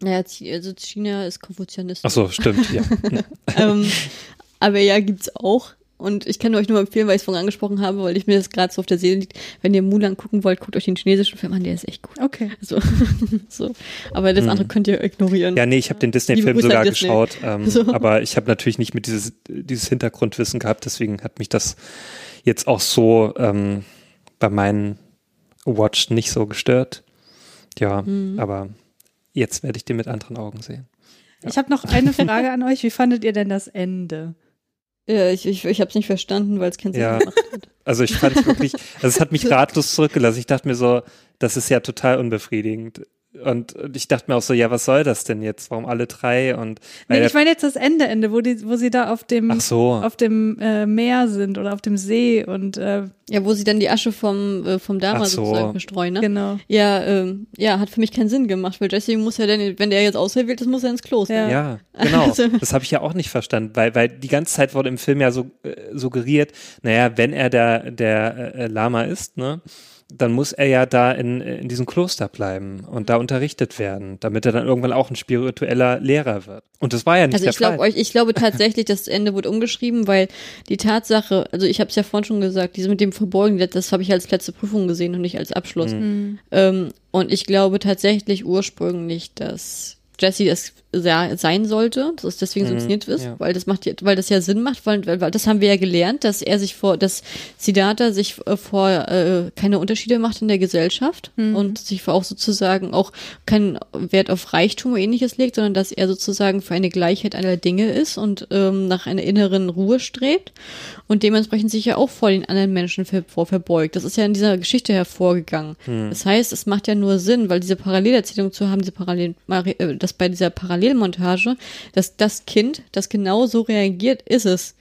Speaker 8: Naja, also China ist Konfuzianistisch.
Speaker 7: Ach so, stimmt, ja.
Speaker 8: ähm, aber ja, gibt's auch. Und ich kann euch nur empfehlen, weil ich es vorhin angesprochen habe, weil ich mir das gerade so auf der Seele liegt. Wenn ihr Mulan gucken wollt, guckt euch den chinesischen Film an, der ist echt gut.
Speaker 6: Okay.
Speaker 8: So. so. Aber das andere könnt ihr ignorieren.
Speaker 7: Ja, nee, ich habe den Disney-Film sogar
Speaker 8: Disney.
Speaker 7: geschaut, ähm,
Speaker 8: So.
Speaker 7: aber ich habe natürlich nicht mit dieses, dieses Hintergrundwissen gehabt, deswegen hat mich das jetzt auch so ähm, bei meinen Watch nicht so gestört. Ja,
Speaker 8: Mhm.
Speaker 7: aber jetzt werde ich den mit anderen Augen sehen.
Speaker 6: Ich habe noch eine Frage an euch. Wie fandet ihr denn das Ende?
Speaker 8: Ja, ich ich, ich habe es nicht verstanden, weil es keinen Sinn
Speaker 7: Ja.
Speaker 8: gemacht hat.
Speaker 7: Also ich fand es wirklich, also es hat mich ratlos zurückgelassen. Ich dachte mir so, das ist ja total unbefriedigend. Und, und ich dachte mir auch so, ja, was soll das denn jetzt? Warum alle drei? Und
Speaker 6: Nee, ich meine jetzt das Ende, Ende, wo die, wo sie da auf dem,
Speaker 7: Ach so.
Speaker 6: auf dem äh, Meer sind oder auf dem See und äh,
Speaker 8: Ja, wo sie dann die Asche vom, äh, vom Dama
Speaker 7: so.
Speaker 8: sozusagen verstreuen, ne?
Speaker 6: Genau.
Speaker 8: Ja, ähm, ja, hat für mich keinen Sinn gemacht, weil Jesse muss ja dann, wenn der jetzt auserwählt ist, muss er ins Kloster.
Speaker 6: Ja.
Speaker 7: Ja, genau.
Speaker 8: Also-
Speaker 7: Das habe ich ja auch nicht verstanden, weil, weil die ganze Zeit wurde im Film ja so äh, suggeriert, naja, wenn er der, der äh, Lama ist, ne, dann muss er ja da in, in diesem Kloster bleiben und da unterrichtet werden, damit er dann irgendwann auch ein spiritueller Lehrer wird. Und das war ja nicht
Speaker 8: Also
Speaker 7: der
Speaker 8: ich glaube
Speaker 7: Fall.
Speaker 8: euch, ich glaube tatsächlich, das Ende wurde umgeschrieben, weil die Tatsache, also ich habe es ja vorhin schon gesagt, diese mit dem Verbeugen, das, das habe ich als letzte Prüfung gesehen und nicht als Abschluss. Ähm, und ich glaube tatsächlich ursprünglich, dass Jesse das sein sollte, dass es deswegen so inszeniert ist,
Speaker 7: ja.
Speaker 8: weil das macht, ja- weil das ja Sinn macht, weil, weil, weil das haben wir ja gelernt, dass er sich vor, dass Siddhartha sich äh, vor äh, keine Unterschiede macht in der Gesellschaft und sich vor auch sozusagen auch keinen Wert auf Reichtum oder ähnliches legt, sondern dass er sozusagen für eine Gleichheit aller Dinge ist und ähm, nach einer inneren Ruhe strebt und dementsprechend sich ja auch vor den anderen Menschen ver vor verbeugt. Das ist ja in dieser Geschichte hervorgegangen. Das heißt, es macht ja nur Sinn, weil diese Parallelerzählung zu haben, diese Parallel, äh, dass bei dieser Parallelmontage, dass das Kind, das genau so reagiert, ist es.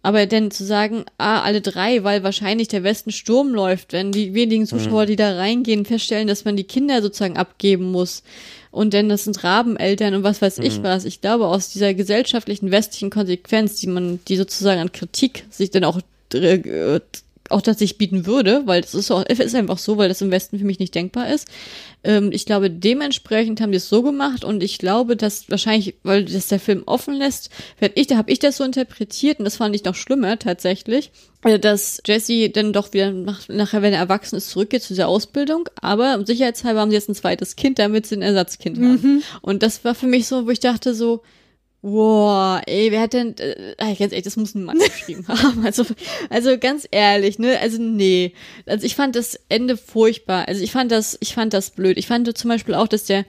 Speaker 8: Aber denn zu sagen, ah, alle drei, weil wahrscheinlich der Westen Sturm läuft, wenn die wenigen Zuschauer, die da reingehen, feststellen, dass man die Kinder sozusagen abgeben muss. Und denn das sind Rabeneltern und was weiß ich was. Ich glaube, aus dieser gesellschaftlichen westlichen Konsequenz, die man, die sozusagen an Kritik sich dann auch, äh, auch tatsächlich bieten würde, weil das ist, auch, es ist einfach so, weil das im Westen für mich nicht denkbar ist. Ähm, ich glaube, dementsprechend haben die es so gemacht und ich glaube, dass wahrscheinlich, weil das der Film offen lässt, ich, da habe ich das so interpretiert und das fand ich noch schlimmer tatsächlich, äh, dass Jesse dann doch wieder nach, nachher, wenn er erwachsen ist, zurückgeht zu dieser Ausbildung, aber sicherheitshalber haben sie jetzt ein zweites Kind, damit sie ein Ersatzkind haben. Und das war für mich so, wo ich dachte so, Wow, ey, wer hat denn, äh, ganz ehrlich, das muss ein Mann geschrieben haben. Also, also ganz ehrlich, ne, also nee. Also ich fand das Ende furchtbar. Also ich fand das, ich fand das blöd. Ich fand zum Beispiel auch, dass der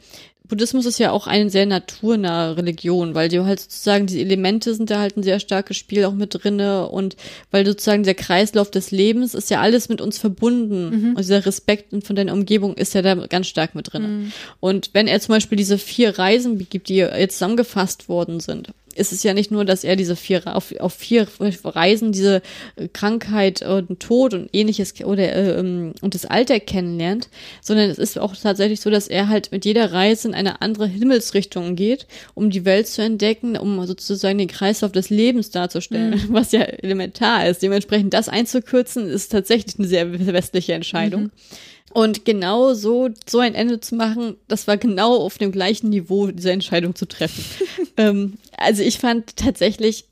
Speaker 8: Buddhismus ist ja auch eine sehr naturnahe Religion, weil du halt sozusagen die Elemente sind da halt ein sehr starkes Spiel auch mit drinne und weil sozusagen der Kreislauf des Lebens ist ja alles mit uns verbunden. Und dieser Respekt von deiner Umgebung ist ja da ganz stark mit drinne. Und wenn er zum Beispiel diese vier Reisen begibt, die jetzt zusammengefasst worden sind, ist es ja nicht nur, dass er diese vier auf, auf vier Reisen diese äh, Krankheit und Tod und ähnliches oder äh, ähm, und das Alter kennenlernt, sondern es ist auch tatsächlich so, dass er halt mit jeder Reise in eine andere Himmelsrichtung geht, um die Welt zu entdecken, um sozusagen den Kreislauf des Lebens darzustellen, was ja elementar ist. Dementsprechend das einzukürzen, ist tatsächlich eine sehr westliche Entscheidung. Und genau so, so ein Ende zu machen, das war genau auf dem gleichen Niveau, diese Entscheidung zu treffen. ähm, also ich fand tatsächlich,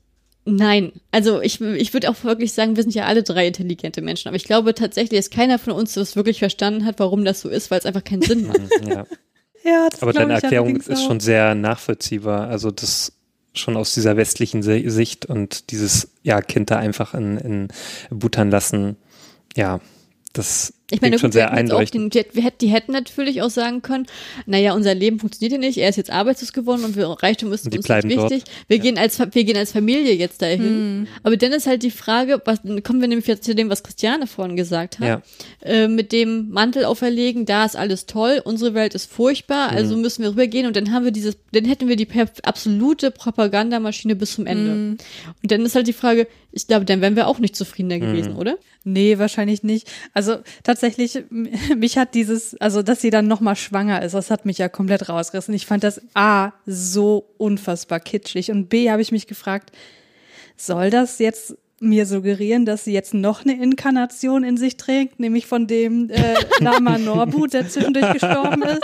Speaker 8: nein. Also ich, ich würde auch wirklich sagen, wir sind ja alle drei intelligente Menschen. Aber ich glaube tatsächlich, dass keiner von uns das wirklich verstanden hat, warum das so ist, weil es einfach keinen Sinn macht.
Speaker 7: ja.
Speaker 6: Ja, das
Speaker 7: Aber deine
Speaker 6: ich
Speaker 7: Erklärung ist
Speaker 6: auch.
Speaker 7: schon sehr nachvollziehbar. Also das schon aus dieser westlichen Sicht und dieses ja, Kind da einfach in, in Bhutan lassen, ja, das
Speaker 8: Ich meine, gut,
Speaker 7: sehr
Speaker 8: den, die, hätten, die hätten natürlich auch sagen können, naja, unser Leben funktioniert ja nicht, er ist jetzt arbeitslos geworden und wir, Reichtum ist
Speaker 7: Und die
Speaker 8: uns nicht
Speaker 7: dort.
Speaker 8: wichtig. Wir gehen als, wir gehen als Familie jetzt dahin. Aber dann ist halt die Frage, was, dann kommen wir nämlich jetzt zu dem, was Christiane vorhin gesagt hat.
Speaker 7: Ja.
Speaker 8: Äh, mit dem Mantel auferlegen, da ist alles toll, unsere Welt ist furchtbar, also
Speaker 7: Mhm.
Speaker 8: müssen wir rübergehen und dann haben wir dieses, dann hätten wir die absolute Propagandamaschine bis zum Ende.
Speaker 6: Mhm.
Speaker 8: Und dann ist halt die Frage, ich glaube, dann wären wir auch nicht zufriedener
Speaker 7: Mhm.
Speaker 8: gewesen, oder?
Speaker 6: Nee, wahrscheinlich nicht. Also tatsächlich, mich hat dieses, also dass sie dann nochmal schwanger ist, das hat mich ja komplett rausgerissen. Ich fand das A, so unfassbar kitschig und B, habe ich mich gefragt, soll das jetzt mir suggerieren, dass sie jetzt noch eine Inkarnation in sich trägt, nämlich von dem äh, Lama Norbu, der zwischendurch gestorben ist?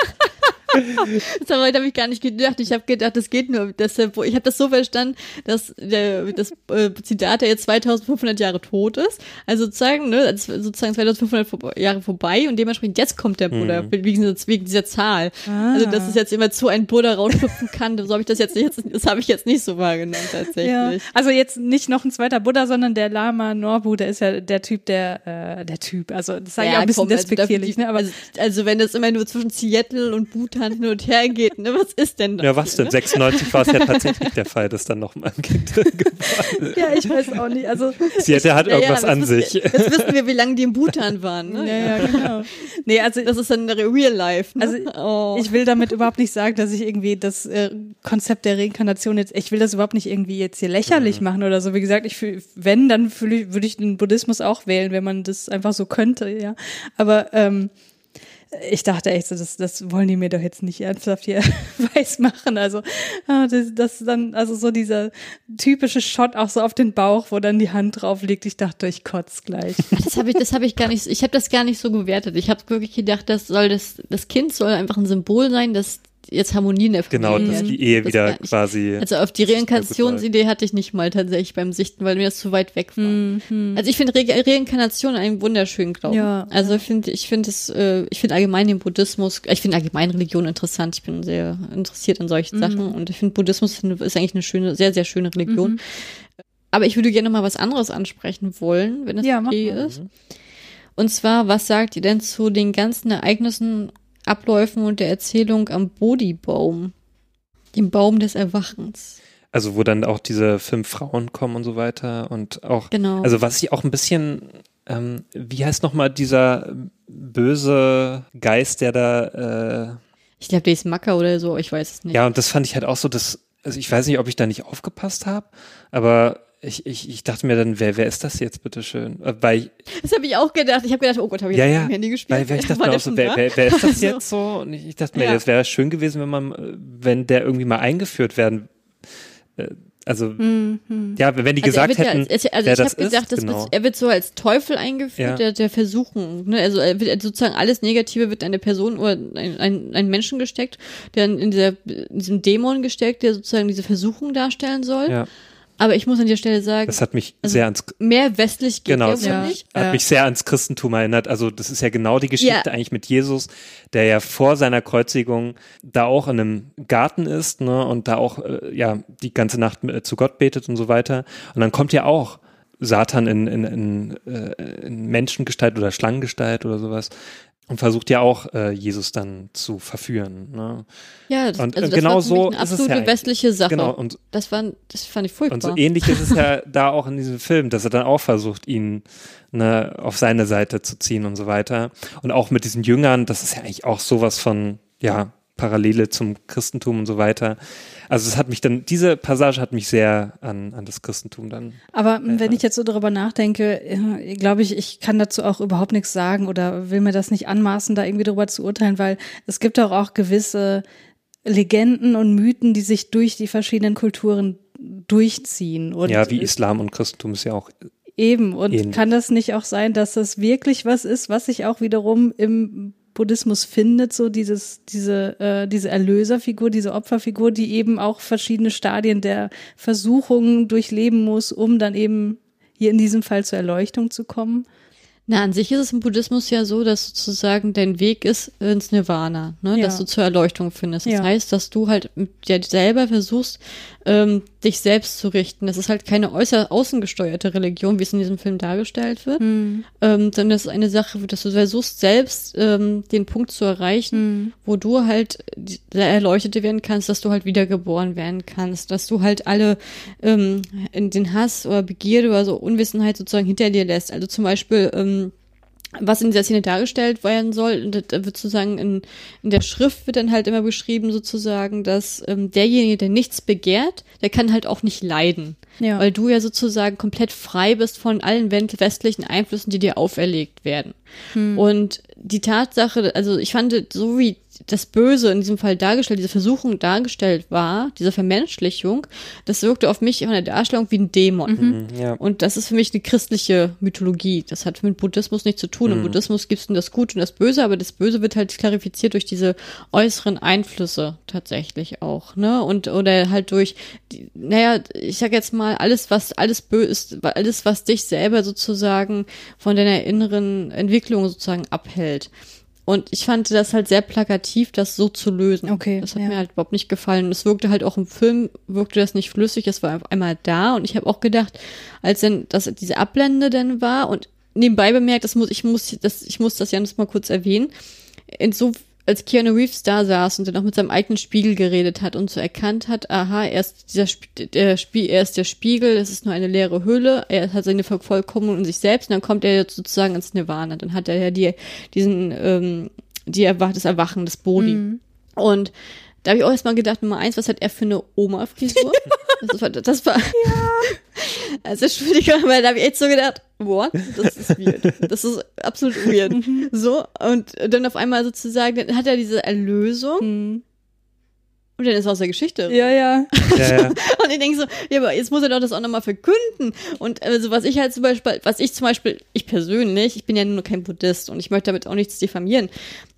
Speaker 8: Das habe hab ich gar nicht gedacht. Ich habe gedacht, das geht nur. Deshalb, ich habe das so verstanden, dass der, das äh, Zitat ja jetzt 2500 Jahre tot ist. Also sozusagen, ne, sozusagen 2500 vor- Jahre vorbei und dementsprechend jetzt kommt der Buddha wegen, dieser, wegen dieser Zahl. Also dass es jetzt immer zu ein Buddha rausschlüpfen kann. So habe ich das jetzt, jetzt das habe ich jetzt nicht so wahrgenommen tatsächlich.
Speaker 6: Ja. Also jetzt nicht noch ein zweiter Buddha, sondern der Lama Norbu, der ist ja der Typ, der, äh, der Typ. Also das sage ich auch ein bisschen
Speaker 8: komm, also
Speaker 6: despektierlich,
Speaker 8: dafür-
Speaker 6: ne? Aber
Speaker 8: also, also wenn das immer nur zwischen Seattle und Bhutan Hand hin und her geht. Ne? Was ist denn das?
Speaker 7: Ja, was denn?
Speaker 8: Ne?
Speaker 7: 96 war es ja tatsächlich der Fall, dass dann noch mal ein Kind.
Speaker 6: Ja, ich weiß auch nicht. Also
Speaker 7: Sie hätte halt
Speaker 8: Ja, ja,
Speaker 7: irgendwas
Speaker 8: das
Speaker 7: an
Speaker 8: wissen
Speaker 7: sich.
Speaker 8: Jetzt wissen wir, wie lange die im Bhutan waren. Ne?
Speaker 6: ja, ja, genau. Nee, also
Speaker 8: Das ist dann Real Life. Ne?
Speaker 6: Also
Speaker 8: oh.
Speaker 6: ich will damit überhaupt nicht sagen, dass ich irgendwie das äh, Konzept der Reinkarnation jetzt, ich will das überhaupt nicht irgendwie jetzt hier lächerlich machen oder so. Wie gesagt, ich fühl, wenn, dann fühle ich, würde ich den Buddhismus auch wählen, wenn man das einfach so könnte, ja. Aber ähm, ich dachte echt so, das, das wollen die mir doch jetzt nicht ernsthaft hier weiß machen. Also ah, das, das dann, also so dieser typische Shot auch so auf den Bauch, wo dann die Hand drauf liegt. Ich dachte, ich kotz gleich.
Speaker 8: Das habe ich, das habe ich gar nicht, ich habe das gar nicht so gewertet. Ich habe wirklich gedacht, das soll das, das Kind soll einfach ein Symbol sein, dass jetzt Harmonie in der
Speaker 7: Genau, dass die Ehe
Speaker 8: Das
Speaker 7: wieder quasi.
Speaker 8: Also auf die Reinkarnationsidee hatte ich nicht mal tatsächlich beim Sichten, weil mir das zu weit weg war. Also ich finde Re Reinkarnation einen wunderschönen Glauben.
Speaker 6: Ja.
Speaker 8: Also ich finde, ich finde es, äh, ich finde allgemein den Buddhismus, ich finde allgemein Religion interessant. Ich bin sehr interessiert an solchen Sachen und ich finde Buddhismus ist eigentlich eine schöne, sehr, sehr schöne Religion. Aber ich würde gerne noch mal was anderes ansprechen wollen, wenn es
Speaker 6: Ja,
Speaker 8: okay ist. Und zwar, was sagt ihr denn zu den ganzen Ereignissen, Abläufen und der Erzählung am Bodhi-Baum? Dem Baum des Erwachens.
Speaker 7: Also wo dann auch diese fünf Frauen kommen und so weiter und auch,
Speaker 8: Genau.
Speaker 7: also was ich auch ein bisschen, ähm, wie heißt nochmal dieser böse Geist, der da, äh,
Speaker 8: Ich glaube, der ist Macker oder so, ich weiß es nicht.
Speaker 7: ja und das fand ich halt auch so, dass, also ich weiß nicht, ob ich da nicht aufgepasst habe, aber ich, ich, ich dachte mir dann, wer, wer ist das jetzt, bitteschön? Äh, Weil,
Speaker 8: Das habe ich auch gedacht. Ich habe gedacht, oh Gott, habe ich
Speaker 7: ja,
Speaker 8: jetzt
Speaker 7: ja,
Speaker 8: Handy gespielt?
Speaker 7: weil, weil ich dachte mir auch so, wer, wer, wer ist das
Speaker 8: So.
Speaker 7: jetzt so? Und ich, ich dachte mir,
Speaker 8: Ja.
Speaker 7: das wäre schön gewesen, wenn man, wenn der irgendwie mal eingeführt werden, äh, also, ja, wenn die.
Speaker 8: Also
Speaker 7: gesagt
Speaker 8: wird ja
Speaker 7: hätten,
Speaker 8: als, also ich habe gedacht,
Speaker 7: ist, genau.
Speaker 8: wird, er wird so als Teufel eingeführt,
Speaker 7: Ja.
Speaker 8: der, der Versuchung. Ne? Also er wird sozusagen alles Negative wird in eine Person oder ein, ein, ein Menschen gesteckt, der in, dieser, in diesem Dämon gesteckt, der sozusagen diese Versuchung darstellen soll.
Speaker 7: ja,
Speaker 8: Aber ich muss an der Stelle sagen,
Speaker 7: das hat mich
Speaker 8: Also
Speaker 7: sehr ans
Speaker 8: mehr westlich geht
Speaker 7: Genau,
Speaker 8: ja wohl
Speaker 6: ja.
Speaker 7: hat
Speaker 6: Ja.
Speaker 7: mich sehr ans Christentum erinnert. Also das ist ja genau die Geschichte
Speaker 8: Ja.
Speaker 7: eigentlich mit Jesus, der ja vor seiner Kreuzigung da auch in einem Garten ist ne, und da auch äh, ja die ganze Nacht äh, zu Gott betet und so weiter. Und dann kommt ja auch Satan in, in, in, äh, in Menschengestalt oder Schlangengestalt oder sowas und versucht ja auch äh, Jesus dann zu verführen. Ne?
Speaker 8: Ja, das,
Speaker 7: Und,
Speaker 8: also das
Speaker 7: genau
Speaker 8: war
Speaker 7: so
Speaker 8: eine absolute
Speaker 7: ja
Speaker 8: westliche Sache.
Speaker 7: Genau, und
Speaker 8: das war, das fand ich furchtbar.
Speaker 7: und so ähnlich ist es ja da auch in diesem Film, dass er dann auch versucht, ihn ne, auf seine Seite zu ziehen und so weiter. Und auch mit diesen Jüngern, das ist ja eigentlich auch sowas von, ja, Parallele zum Christentum und so weiter. Also es hat mich dann, diese Passage hat mich sehr an, an das Christentum dann.
Speaker 6: Aber wenn ich jetzt so darüber nachdenke, äh, glaube ich, ich kann dazu auch überhaupt nichts sagen oder will mir das nicht anmaßen, da irgendwie drüber zu urteilen, weil es gibt auch, auch gewisse Legenden und Mythen, die sich durch die verschiedenen Kulturen durchziehen. Und
Speaker 7: ja, wie Islam und Christentum ist ja auch
Speaker 6: Eben. Und
Speaker 7: ähnlich.
Speaker 6: kann das nicht auch sein, dass das wirklich was ist, was sich auch wiederum im Buddhismus findet, so dieses, diese, äh, diese Erlöserfigur, diese Opferfigur, die eben auch verschiedene Stadien der Versuchungen durchleben muss, um dann eben hier in diesem Fall zur Erleuchtung zu kommen.
Speaker 8: Na, an sich ist es im Buddhismus ja so, dass sozusagen dein Weg ist ins Nirvana, ne?
Speaker 6: Ja.
Speaker 8: dass du zur Erleuchtung findest. Das
Speaker 6: Ja.
Speaker 8: heißt, dass du halt mit dir selber versuchst, ähm, dich selbst zu richten. Das ist halt keine äußer außengesteuerte Religion, wie es in diesem Film dargestellt wird,
Speaker 6: Hm.
Speaker 8: ähm, sondern das ist eine Sache, dass du versuchst, selbst ähm, den Punkt zu erreichen,
Speaker 6: Hm.
Speaker 8: wo du halt der Erleuchtete werden kannst, dass du halt wiedergeboren werden kannst, dass du halt alle ähm, in den Hass oder Begierde oder so Unwissenheit sozusagen hinter dir lässt. Also zum Beispiel ähm, was in dieser Szene dargestellt werden soll, und da wird sozusagen in, in der Schrift wird dann halt immer beschrieben sozusagen, dass ähm, derjenige, der nichts begehrt, der kann halt auch nicht leiden.
Speaker 6: Ja.
Speaker 8: Weil du ja sozusagen komplett frei bist von allen westlichen Einflüssen, die dir auferlegt werden. Und die Tatsache, also ich fand, so wie das Böse in diesem Fall dargestellt, diese Versuchung dargestellt war, diese Vermenschlichung, das wirkte auf mich von der Darstellung wie ein Dämon.
Speaker 7: ja.
Speaker 8: Und das ist für mich eine christliche Mythologie. Das hat mit Buddhismus nichts zu tun. Im Buddhismus gibt es das Gute und das Böse, aber das Böse wird halt klarifiziert durch diese äußeren Einflüsse tatsächlich auch, ne? Und oder halt durch, die, naja, ich sag jetzt mal, alles, was alles böse ist, alles, was dich selber sozusagen von deiner inneren Entwicklung sozusagen abhält. Und ich fand das halt sehr plakativ, das so zu lösen.
Speaker 6: Okay,
Speaker 8: Das hat
Speaker 6: ja.
Speaker 8: mir halt überhaupt nicht gefallen. Es wirkte halt auch im Film, wirkte das nicht flüssig, es war auf einmal da und ich habe auch gedacht, als dann das, diese Ablende dann war und nebenbei bemerkt, das muss, ich muss das, ich muss das ja noch mal kurz erwähnen, in so, als Keanu Reeves da saß und dann auch mit seinem eigenen Spiegel geredet hat und so erkannt hat, aha, er ist dieser Sp der Spie er ist der Spiegel, es ist nur eine leere Hülle, er hat seine Vervollkommnung in sich selbst und dann kommt er jetzt sozusagen ins Nirvana. Dann hat er ja die, diesen, ähm, die Erwach das Erwachen des Bodhi. Und da habe ich auch erstmal gedacht, Nummer eins, was hat er für eine Oma-Frisur? das war, das war ja. also Entschuldigung, aber da habe ich echt so gedacht, what? Das ist weird. Das ist absolut weird. So, und dann auf einmal sozusagen, dann hat er diese Erlösung. Und dann ist er aus der Geschichte.
Speaker 6: Ja, ja.
Speaker 7: Ja, ja.
Speaker 8: Und ich denke so, ja, aber jetzt muss er doch das auch nochmal verkünden. Und also was ich halt zum Beispiel, was ich zum Beispiel, ich persönlich, ich bin ja nur kein Buddhist und ich möchte damit auch nichts diffamieren.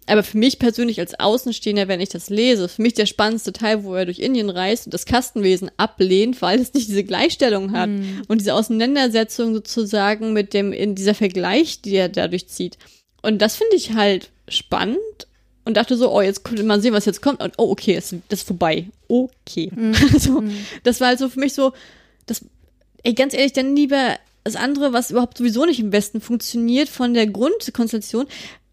Speaker 8: Aber für mich persönlich als Außenstehender, wenn ich das lese, für mich der spannendste Teil, wo er durch Indien reist und das Kastenwesen ablehnt, weil es nicht diese Gleichstellung hat und diese Auseinandersetzung sozusagen mit dem, in dieser Vergleich, die er dadurch zieht. Und das finde ich halt spannend und dachte so, oh, jetzt könnte man sehen, was jetzt kommt. Und oh, okay, das, das ist vorbei. Okay. so, das war also für mich so, das, ey, ganz ehrlich, dann lieber das andere, was überhaupt sowieso nicht im Besten funktioniert von der Grundkonstellation.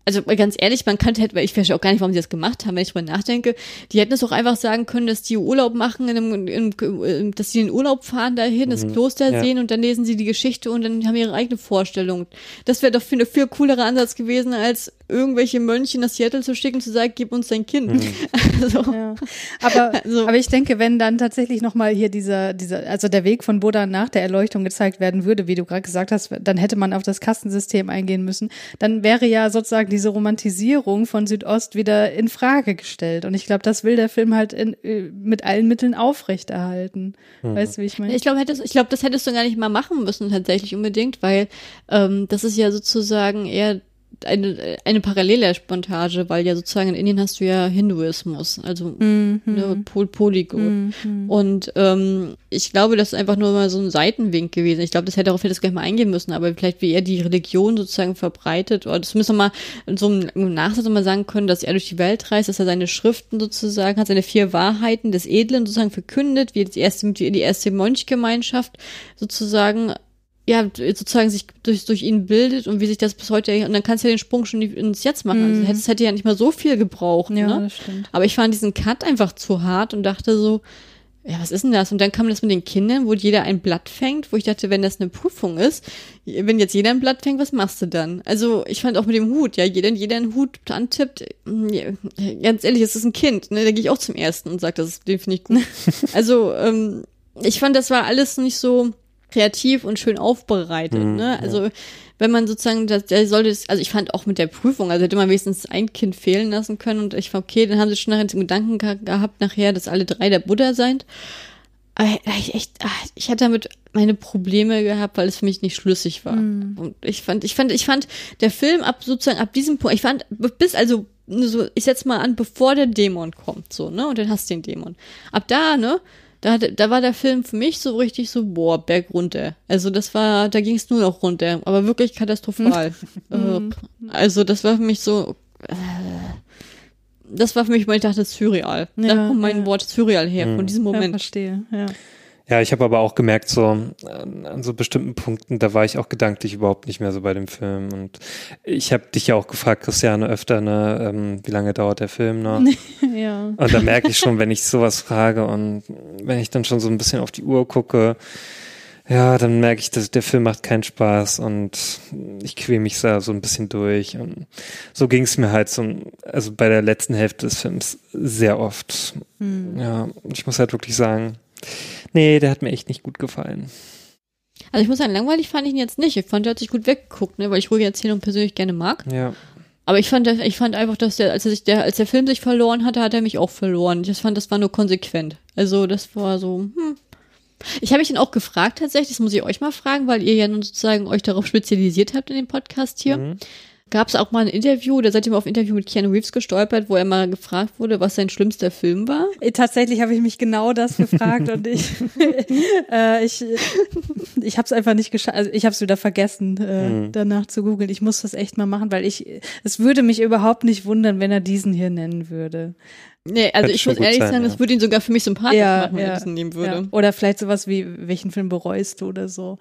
Speaker 8: Also ganz ehrlich, man könnte halt, weil ich verstehe auch gar nicht, warum sie das gemacht haben, wenn ich drüber nachdenke. Die hätten es auch einfach sagen können, dass die Urlaub machen, in einem, in, in, dass sie in den Urlaub fahren dahin, das Kloster
Speaker 7: ja.
Speaker 8: sehen und dann lesen sie die Geschichte und dann haben ihre eigene Vorstellung. Das wäre doch für eine viel coolerer Ansatz gewesen, als irgendwelche Mönche nach Seattle zu schicken und zu sagen, gib uns dein Kind. Also,
Speaker 6: Ja. Aber,
Speaker 8: Also-
Speaker 6: aber ich denke, wenn dann tatsächlich nochmal hier dieser, dieser, also der Weg von Buddha nach der Erleuchtung gezeigt werden würde, wie du gerade gesagt hast, dann hätte man auf das Kastensystem eingehen müssen, dann wäre ja sozusagen diese Romantisierung von Südost wieder in Frage gestellt. Und ich glaube, das will der Film halt in, äh, mit allen Mitteln aufrechterhalten. Weißt du, wie ich meine?
Speaker 8: Ich glaube, ich glaube, das hättest du gar nicht mal machen müssen tatsächlich unbedingt, weil ähm, das ist ja sozusagen eher eine, eine Parallelmontage, weil ja sozusagen in Indien hast du ja Hinduismus, also
Speaker 6: Mhm.
Speaker 8: ne, Pol Polygon. Und ähm, ich glaube, das ist einfach nur mal so ein Seitenwink gewesen. Ich glaube, das hätte darauf hätte es gleich mal eingehen müssen, aber vielleicht wie er die Religion sozusagen verbreitet, oder das müssen wir mal in so einem Nachsatz mal sagen können, dass er durch die Welt reist, dass er seine Schriften sozusagen hat, seine vier Wahrheiten des Edlen sozusagen verkündet, wie die erste, die erste Mönchgemeinschaft sozusagen ja, sozusagen sich durch, durch ihn bildet und wie sich das bis heute, und dann kannst du ja den Sprung schon ins Jetzt machen. Also hätte, es hätte ja nicht mal so viel gebraucht,
Speaker 6: ja,
Speaker 8: ne?
Speaker 6: das stimmt.
Speaker 8: Aber ich fand diesen Cut einfach zu hart und dachte so, ja, was ist denn das? Und dann kam das mit den Kindern, wo jeder ein Blatt fängt, wo ich dachte, wenn das eine Prüfung ist, wenn jetzt jeder ein Blatt fängt, was machst du dann? Also ich fand auch mit dem Hut, ja, jeder, jeder einen Hut antippt, ja, ganz ehrlich, es ist ein Kind, ne? Da gehe ich auch zum ersten und sage, das ist, den finde ich gut. also ähm, ich fand, das war alles nicht so kreativ und schön aufbereitet, ne? Also wenn man sozusagen, das, der sollte es, also ich fand auch mit der Prüfung, also hätte man wenigstens ein Kind fehlen lassen können und ich war okay, dann haben sie schon nachher den Gedanken ge gehabt nachher, dass alle drei der Buddha seid. Aber ich echt, ah, ich hatte damit meine Probleme gehabt, weil es für mich nicht schlüssig war. Und ich fand, ich fand, ich fand der Film ab sozusagen ab diesem Punkt, ich fand bis also so, ich setz mal an, bevor der Dämon kommt, so ne, und dann hast du den Dämon. Ab da ne, da, da war der Film für mich so richtig so, boah, Berg runter. Also das war, da ging es nur noch runter, aber wirklich katastrophal. äh, also das war für mich so, äh, das war für mich, weil ich dachte, surreal. da
Speaker 6: Ja,
Speaker 8: kommt mein
Speaker 6: ja.
Speaker 8: Wort surreal her, von diesem
Speaker 6: Ja,
Speaker 8: Moment.
Speaker 6: verstehe, ja.
Speaker 7: Ja, ich habe aber auch gemerkt, so an, an so bestimmten Punkten, da war ich auch gedanklich überhaupt nicht mehr so bei dem Film. Und ich habe dich ja auch gefragt, Christiane, öfter, ne, ähm, wie lange dauert der Film noch?
Speaker 6: ja.
Speaker 7: Und da merke ich schon, wenn ich sowas frage und wenn ich dann schon so ein bisschen auf die Uhr gucke, ja, dann merke ich, dass der Film macht keinen Spaß und ich quäle mich da so ein bisschen durch. Und so ging es mir halt so, also bei der letzten Hälfte des Films sehr oft. Ja, und ich muss halt wirklich sagen, nee, der hat mir echt nicht gut gefallen.
Speaker 8: Also ich muss sagen, langweilig fand ich ihn jetzt nicht. Ich fand, der hat sich gut weggeguckt, ne, weil ich ruhige Erzählungen persönlich gerne mag.
Speaker 7: Ja.
Speaker 8: Aber ich fand, ich fand einfach, dass der, als er sich der, als der Film sich verloren hatte, hat er mich auch verloren. Ich fand, das war nur konsequent. Also das war so, hm. Ich habe mich ihn auch gefragt tatsächlich, das muss ich euch mal fragen, weil ihr ja nun sozusagen euch darauf spezialisiert habt in dem Podcast hier. Gab es auch mal ein Interview, da seid ihr mal auf ein Interview mit Keanu Reeves gestolpert, wo er mal gefragt wurde, was sein schlimmster Film war.
Speaker 6: Äh, Tatsächlich habe ich mich genau das gefragt und ich, äh, ich, ich habe es einfach nicht geschafft. Also ich habe es wieder vergessen, äh, danach zu googeln. Ich muss das echt mal machen, weil ich, es würde mich überhaupt nicht wundern, wenn er diesen hier nennen würde.
Speaker 8: Nee, also
Speaker 7: Könnte
Speaker 8: ich muss ehrlich
Speaker 7: sein,
Speaker 8: sagen,
Speaker 7: ja.
Speaker 8: das würde ihn sogar für mich sympathisch machen, wenn
Speaker 6: ja,
Speaker 8: ich das nehmen würde.
Speaker 6: ja. Oder vielleicht sowas wie, welchen Film bereust du oder so.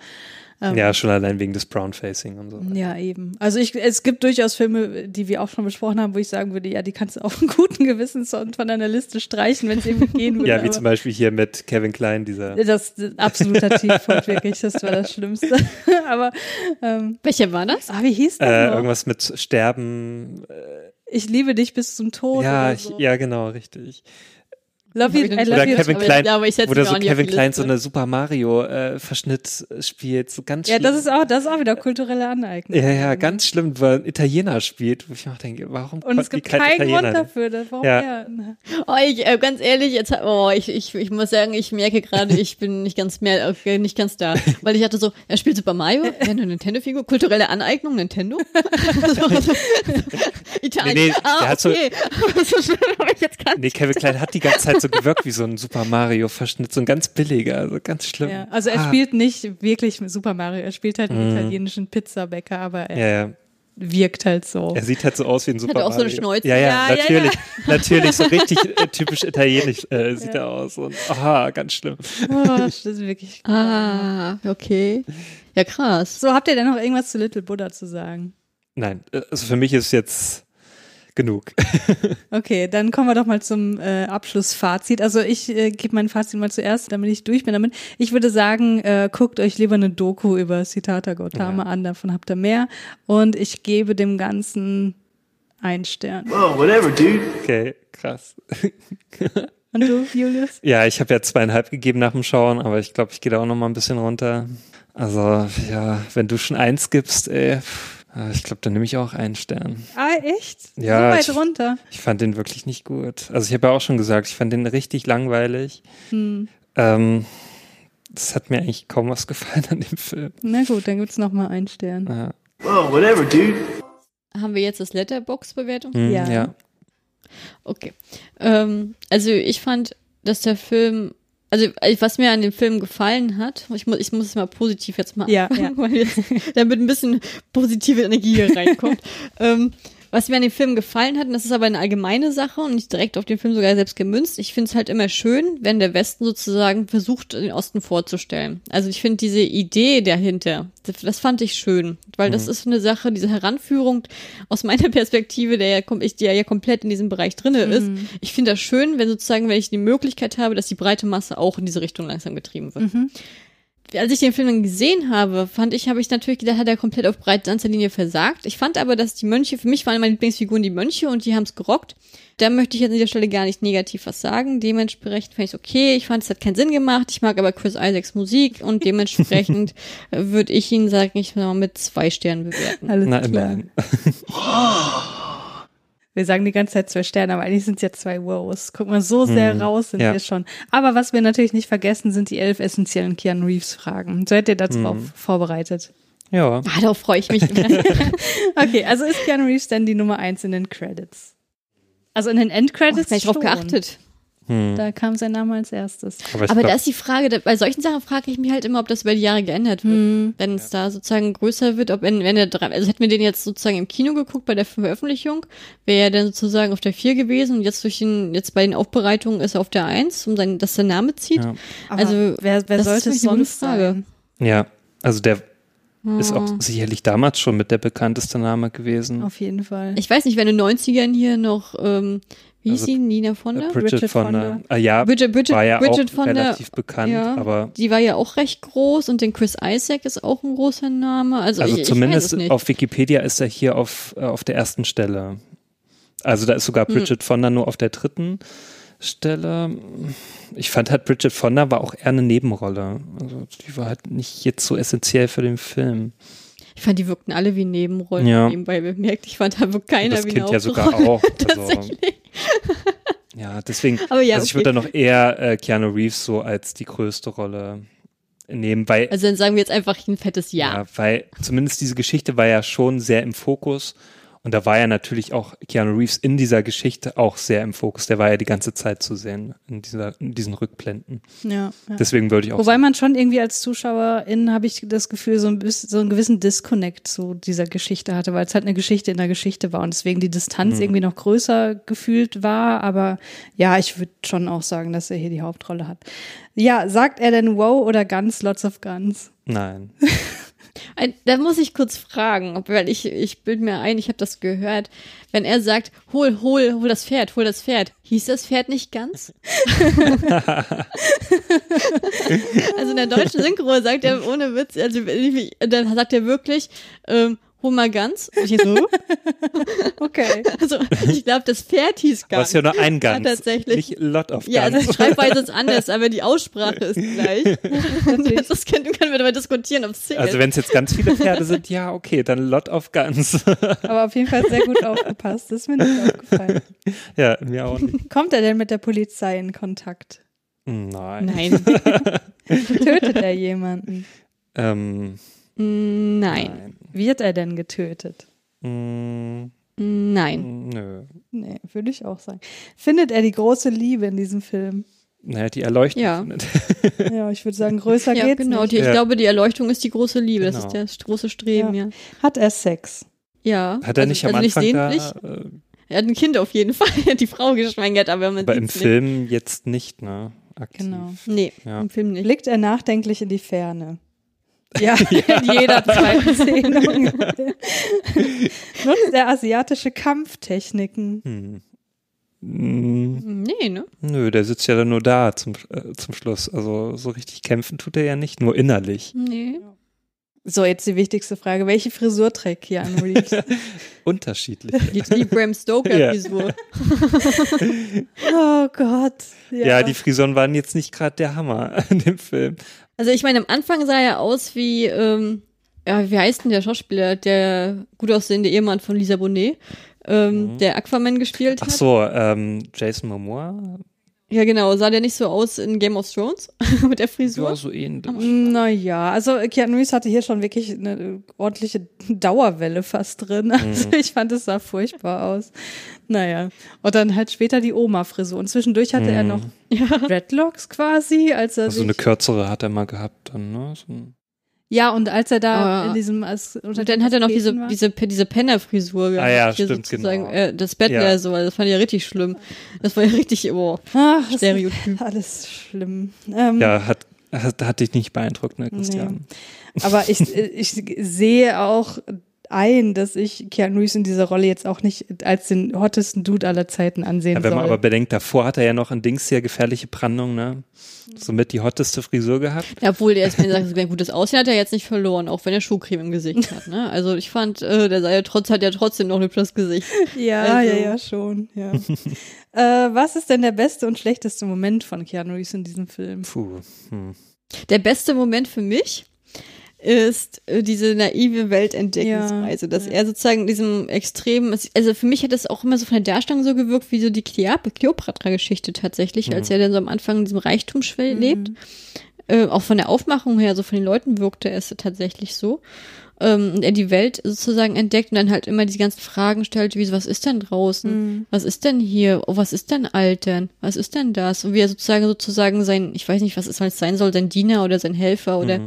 Speaker 6: Ähm,
Speaker 7: Ja, schon allein wegen des Brown-Facing und so.
Speaker 6: Ja, eben. Also ich, es gibt durchaus Filme, die wir auch schon besprochen haben, wo ich sagen würde, ja, die kannst du auf einen guten Gewissens von deiner Liste streichen, wenn es eben gehen würde.
Speaker 7: Ja, wie zum Beispiel hier mit Kevin Klein, dieser.
Speaker 6: das ist absoluter Tiefpunkt, wirklich. Das war das Schlimmste. aber ähm,
Speaker 8: Welcher war das?
Speaker 6: ah, wie hieß das
Speaker 7: Äh, irgendwas mit Sterben.
Speaker 6: Ich liebe dich bis zum Tod.
Speaker 7: ja,
Speaker 6: oder
Speaker 7: ich,
Speaker 6: so.
Speaker 7: ja, genau, richtig.
Speaker 6: Love you, I love
Speaker 7: Oder
Speaker 6: you.
Speaker 7: Kevin
Speaker 8: aber-
Speaker 7: Klein,
Speaker 8: ja, aber ich
Speaker 7: wo da so Kevin Klein so eine Super Mario äh, Verschnitt spielt, so ganz
Speaker 6: Ja,
Speaker 7: schlimm.
Speaker 6: das ist auch, das ist auch wieder kulturelle Aneignung.
Speaker 7: ja, ja, ganz schlimm, weil ein Italiener spielt, wo ich auch denke, warum
Speaker 6: Und es gibt
Speaker 7: kein
Speaker 6: keinen Grund
Speaker 7: Italiener?
Speaker 6: dafür. Das, warum
Speaker 7: Ja.
Speaker 6: er?
Speaker 8: Oh, ich, äh, ganz ehrlich, jetzt, oh, ich, ich, ich muss sagen, ich merke gerade, ich bin nicht ganz mehr, okay, nicht ganz da, weil ich hatte so, er spielt Super Mario, ja, eine Nintendo-Figur, kulturelle Aneignung, Nintendo. Italien,
Speaker 7: Nee, nee,
Speaker 8: ah,
Speaker 7: der hat so-
Speaker 8: okay. so ich
Speaker 7: Nee, Kevin Klein hat die ganze Zeit so gewirkt wie so ein Super Mario Verschnitt, so ein ganz billiger, also ganz schlimm.
Speaker 6: Ja, also er
Speaker 7: Ah.
Speaker 6: spielt nicht wirklich mit Super Mario, er spielt halt einen italienischen Pizzabäcker, aber er
Speaker 7: Ja, ja.
Speaker 6: wirkt halt so.
Speaker 7: Er sieht halt so aus wie ein Super
Speaker 8: auch so eine
Speaker 7: Mario.
Speaker 8: Schnäuze.
Speaker 7: Ja, ja,
Speaker 6: Ja, ja,
Speaker 7: natürlich. Natürlich, so richtig äh, typisch italienisch äh, sieht er aus. Und, aha, ganz schlimm.
Speaker 6: Oh, das ist wirklich.
Speaker 8: Ah, okay. Ja, krass.
Speaker 6: So, habt ihr denn noch irgendwas zu Little Buddha zu sagen?
Speaker 7: Nein, äh, also für mich ist jetzt genug.
Speaker 6: Okay, dann kommen wir doch mal zum äh, Abschlussfazit. Also ich äh, gebe mein Fazit mal zuerst, damit ich durch bin damit. Ich würde sagen, äh, guckt euch lieber eine Doku über Siddhartha Gautama
Speaker 7: Ja.
Speaker 6: an, davon habt ihr mehr. Und ich gebe dem Ganzen einen Stern.
Speaker 5: Oh, whatever, dude.
Speaker 7: Okay, krass.
Speaker 6: Und du, Julius?
Speaker 7: Ja, ich habe ja zweieinhalb gegeben nach dem Schauen, aber ich glaube, ich gehe da auch noch mal ein bisschen runter. Also, ja, wenn du schon eins gibst, ey, pff, ich glaube, dann nehme ich auch einen Stern.
Speaker 6: Ah, echt?
Speaker 7: Ja,
Speaker 6: so weit
Speaker 7: ich-
Speaker 6: runter.
Speaker 7: Ich fand den wirklich nicht gut. Also ich habe ja auch schon gesagt, ich fand den richtig langweilig.
Speaker 6: Hm.
Speaker 7: Ähm, es hat mir eigentlich kaum was gefallen an dem Film.
Speaker 6: Na gut, dann gibt's noch mal einen Stern.
Speaker 7: Ja.
Speaker 5: Oh, whatever, dude.
Speaker 8: Haben wir jetzt das Letterbox-Bewertung?
Speaker 7: Hm,
Speaker 6: Ja.
Speaker 7: ja.
Speaker 8: Okay. Ähm, also ich fand, dass der Film, also äh, was mir an dem Film gefallen hat, ich muss, ich muss es mal positiv jetzt mal
Speaker 6: Ja,
Speaker 8: anfangen,
Speaker 6: ja.
Speaker 8: weil jetzt damit ein bisschen positive Energie hier reinkommt. ähm, was mir an dem Film gefallen hat, und das ist aber eine allgemeine Sache und nicht direkt auf den Film sogar selbst gemünzt, ich finde es halt immer schön, wenn der Westen sozusagen versucht, den Osten vorzustellen. Also ich finde diese Idee dahinter, das, fand ich schön, weil das ist so eine Sache, diese Heranführung aus meiner Perspektive, der ja, ich, die ja, komplett in diesem Bereich drinne ist. Ich finde das schön, wenn sozusagen, wenn ich die Möglichkeit habe, dass die breite Masse auch in diese Richtung langsam getrieben wird als ich den Film dann gesehen habe, fand ich, habe ich natürlich gedacht, hat er komplett auf breite Linie versagt. Ich fand aber, dass die Mönche, für mich waren meine Lieblingsfiguren die Mönche und die haben es gerockt. Da möchte ich jetzt an dieser Stelle gar nicht negativ was sagen. Dementsprechend fand ich okay. Ich fand, es hat keinen Sinn gemacht. Ich mag aber Chris Isaacs Musik und dementsprechend würde ich ihn, sagen, ich mal mit zwei Sternen bewerten.
Speaker 6: Alles klar.
Speaker 7: immerhin.
Speaker 6: Wir sagen die ganze Zeit zwei Sterne, aber eigentlich sind es ja zwei Wows. Guck mal, so sehr raus sind
Speaker 7: Ja.
Speaker 6: wir schon. Aber was wir natürlich nicht vergessen, sind die elf essentiellen Keanu Reeves Fragen. Seid ihr darauf vorbereitet?
Speaker 7: Ja.
Speaker 8: Ah, darauf freue ich mich.
Speaker 6: Okay, also ist Keanu Reeves denn die Nummer eins in den Credits? Also in den
Speaker 8: Oh,
Speaker 6: Endcredits
Speaker 8: hab ich drauf geachtet.
Speaker 7: Hm.
Speaker 6: Da kam sein Name als erstes.
Speaker 7: Aber,
Speaker 8: Aber da ist die Frage, da- bei solchen Sachen frage ich mich halt immer, ob das über die Jahre geändert wird.
Speaker 6: Hm.
Speaker 8: Wenn es da sozusagen größer wird, ob wenn, wenn er drei, also hätten wir den jetzt sozusagen im Kino geguckt bei der Veröffentlichung, wäre er dann sozusagen auf der 4 gewesen und jetzt durch den, jetzt bei den Aufbereitungen ist er auf der 1, um sein, dass der Name zieht.
Speaker 7: Ja.
Speaker 6: Aber
Speaker 8: Also,
Speaker 6: wer, wer sollte es sonst
Speaker 8: Frage.
Speaker 6: sein?
Speaker 7: ja, also der ist auch sicherlich damals schon mit der bekannteste Name gewesen.
Speaker 6: Auf jeden Fall.
Speaker 8: Ich weiß nicht, wenn in den 90ern hier noch, ähm, wie hieß
Speaker 7: Also,
Speaker 8: sie, Nina Fonda?
Speaker 7: Äh, Bridget,
Speaker 6: Bridget
Speaker 7: Fonda.
Speaker 6: Fonda.
Speaker 7: Ah, ja,
Speaker 8: Bridget, Bridget,
Speaker 7: war ja
Speaker 8: Bridget
Speaker 7: auch
Speaker 8: Fonda,
Speaker 7: relativ bekannt,
Speaker 8: ja,
Speaker 7: aber
Speaker 8: die war ja auch recht groß und den Chris Isaac ist auch ein großer Name. Also,
Speaker 7: also
Speaker 8: ich, ich
Speaker 7: zumindest
Speaker 8: es nicht.
Speaker 7: auf Wikipedia ist er hier auf, äh, auf der ersten Stelle. Also da ist sogar
Speaker 8: Hm.
Speaker 7: Bridget Fonda nur auf der dritten Stelle. Ich fand halt Bridget Fonda war auch eher eine Nebenrolle. Also die war halt nicht jetzt so essentiell für den Film.
Speaker 8: Ich fand, die wirkten alle wie Nebenrollen
Speaker 7: Ja.
Speaker 8: nebenbei bemerkt. Ich fand, da wirkt keiner
Speaker 7: das
Speaker 8: wie
Speaker 7: Kind
Speaker 8: eine
Speaker 7: ja sogar auch. Also,
Speaker 8: Tatsächlich.
Speaker 7: Ja, deswegen.
Speaker 8: Aber ja,
Speaker 7: also ich
Speaker 8: okay.
Speaker 7: würde da noch eher äh, Keanu Reeves so als die größte Rolle nehmen, weil
Speaker 8: Also dann sagen wir jetzt einfach ein fettes Ja.
Speaker 7: Ja, weil zumindest diese Geschichte war ja schon sehr im Fokus Und da war ja natürlich auch Keanu Reeves in dieser Geschichte auch sehr im Fokus. Der war ja die ganze Zeit zu sehen in, dieser, in diesen Rückblenden.
Speaker 6: Ja, ja.
Speaker 7: Deswegen würde ich auch
Speaker 6: Wobei
Speaker 7: sagen,
Speaker 6: man schon irgendwie als Zuschauerin habe ich das Gefühl, so ein bisschen, so einen gewissen Disconnect zu dieser Geschichte hatte, weil es halt eine Geschichte in der Geschichte war und deswegen die Distanz
Speaker 7: Mhm.
Speaker 6: irgendwie noch größer gefühlt war. Aber ja, ich würde schon auch sagen, dass er hier die Hauptrolle hat. Ja, sagt er denn wow oder Guns, lots of Guns?
Speaker 7: nein.
Speaker 8: Da muss ich kurz fragen, weil ich, ich bild mir ein, ich habe das gehört. Wenn er sagt, hol, hol, hol das Pferd, hol das Pferd, hieß das Pferd nicht ganz? also in der deutschen Synchro sagt er ohne Witz, also dann sagt er wirklich, ähm, hol mal ganz. Und ich so,
Speaker 6: Okay.
Speaker 8: also ich glaube, das Pferd hieß
Speaker 7: es ist ja nur ein Ganz,
Speaker 8: tatsächlich.
Speaker 7: nicht Lot of
Speaker 8: Ja, also die Schreibweise ist anders, aber die Aussprache ist gleich. das können, können wir darüber diskutieren, ob es zählt.
Speaker 7: Also wenn es jetzt ganz viele Pferde sind, ja, okay, dann Lot of Guns.
Speaker 6: Aber auf jeden Fall sehr gut aufgepasst. Das ist mir nicht aufgefallen.
Speaker 7: ja, mir auch nicht.
Speaker 6: Kommt er denn mit der Polizei in Kontakt?
Speaker 7: Nein.
Speaker 8: Nein.
Speaker 6: Tötet er jemanden?
Speaker 7: Ähm,
Speaker 8: Nein.
Speaker 6: Wird er denn getötet?
Speaker 7: mh,
Speaker 8: Nein.
Speaker 7: nö.
Speaker 6: Nee, würde ich auch sagen. Findet er die große Liebe in diesem Film?
Speaker 7: Naja, die Erleuchtung.
Speaker 8: Ja.
Speaker 7: findet-
Speaker 6: Ja, ich würde sagen, größer
Speaker 8: Ja,
Speaker 6: geht's
Speaker 8: genau.
Speaker 6: nicht.
Speaker 8: Die, ich
Speaker 7: Ja.
Speaker 8: glaube, die Erleuchtung ist die große Liebe. Das
Speaker 7: Genau.
Speaker 8: ist das große Streben, ja.
Speaker 6: Hat er Sex?
Speaker 8: Ja.
Speaker 7: Hat er
Speaker 8: also,
Speaker 7: nicht am
Speaker 8: also
Speaker 7: Anfang
Speaker 8: nicht
Speaker 7: da, äh,
Speaker 8: Er hat ein Kind auf jeden Fall. Er hat die Frau geschwängert, aber man
Speaker 7: aber im Film jetzt nicht, ne? Aktiv.
Speaker 6: Genau.
Speaker 8: Nicht. Nee,
Speaker 7: Ja.
Speaker 8: im Film nicht.
Speaker 6: Blickt er nachdenklich in die Ferne? Ja, in jeder zweiten Szene. Nutzt er asiatische Kampftechniken?
Speaker 7: Hm. Mm,
Speaker 8: Nee, ne?
Speaker 7: Nö, der sitzt ja dann nur da zum, äh, zum Schluss. Also so richtig kämpfen tut er ja nicht, nur innerlich.
Speaker 8: Nee.
Speaker 6: So, jetzt die wichtigste Frage. Welche Frisur trägt Keanu Reeves?
Speaker 7: Unterschiedlich.
Speaker 8: Die, die Bram Stoker-Frisur.
Speaker 6: oh Gott.
Speaker 7: ja. die Frisuren waren jetzt nicht gerade der Hammer in dem Film.
Speaker 8: Also ich meine, am Anfang sah er aus wie, ähm, ja, wie heißt denn der Schauspieler, der gut aussehende Ehemann von Lisa Bonet, ähm, der Aquaman gespielt
Speaker 7: Mhm. Ach
Speaker 8: hat.
Speaker 7: so, ähm, Jason Momoa?
Speaker 8: Ja, genau. Sah der nicht so aus in Game of Thrones mit der Frisur?
Speaker 7: Ja, so ähnlich.
Speaker 6: Naja, also Keanu Reeves hatte hier schon wirklich eine ordentliche Dauerwelle fast drin.
Speaker 7: Mhm.
Speaker 6: Also ich fand, es sah furchtbar aus. Naja. Und dann halt später die Oma-Frisur. Und zwischendurch hatte er noch Dreadlocks quasi, als er
Speaker 7: Mhm. Also
Speaker 6: sich,
Speaker 7: eine kürzere hat er mal gehabt dann, ne? So ein-
Speaker 6: Ja, und als er da
Speaker 8: Aber-
Speaker 6: in diesem als,
Speaker 8: Und dann hat er noch diese,
Speaker 6: war.
Speaker 8: diese, diese Penner-Frisur gehabt.
Speaker 7: Ah ja,
Speaker 8: hier
Speaker 7: stimmt,
Speaker 8: sozusagen,
Speaker 7: genau.
Speaker 8: Äh, das Bettler
Speaker 7: Ja.
Speaker 8: so, das fand ich ja richtig schlimm. Das war ja richtig, oh,
Speaker 6: Ach, das
Speaker 8: Stereotyp.
Speaker 6: alles schlimm. Ähm,
Speaker 7: Ja, hat, hat, hat dich nicht beeindruckt, ne, Christian?
Speaker 6: Aber ich, ich sehe auch ein, dass ich Keanu Reeves in dieser Rolle jetzt auch nicht als den hottesten Dude aller Zeiten ansehen
Speaker 7: Ja, wenn man
Speaker 6: soll.
Speaker 7: aber bedenkt, davor hat er ja noch ein Dings hier gefährliche Brandung, ne? Somit die hotteste Frisur gehabt.
Speaker 8: Ja, obwohl der jetzt, wenn er sagt, ein gutes Aussehen hat er jetzt nicht verloren, auch wenn er Schuhcreme im Gesicht hat, ne? Also ich fand, äh, der sei ja trotz, hat ja trotzdem noch ein hübsches Gesicht.
Speaker 6: Ja,
Speaker 8: Also-
Speaker 6: ja, ja, schon. Ja. äh, was ist denn der beste und schlechteste Moment von Keanu Reeves in diesem Film?
Speaker 7: Puh. Hm.
Speaker 8: Der beste Moment für mich ist äh, diese naive Weltentdeckungsreise, dass er sozusagen in diesem extremen, also für mich hat es auch immer so von der Darstellung so gewirkt, wie so die Cleopatra-Geschichte tatsächlich, als er dann so am Anfang in diesem Reichtum schwe- lebt. Äh, auch von der Aufmachung her, so von den Leuten wirkte es tatsächlich so. Ähm, und er die Welt sozusagen entdeckt und dann halt immer diese ganzen Fragen stellt, wie so, was ist denn draußen? Was ist denn hier? Oh, was ist denn Altern? Was ist denn das? Und wie er sozusagen sozusagen sein, ich weiß nicht, was es halt sein soll, sein Diener oder sein Helfer oder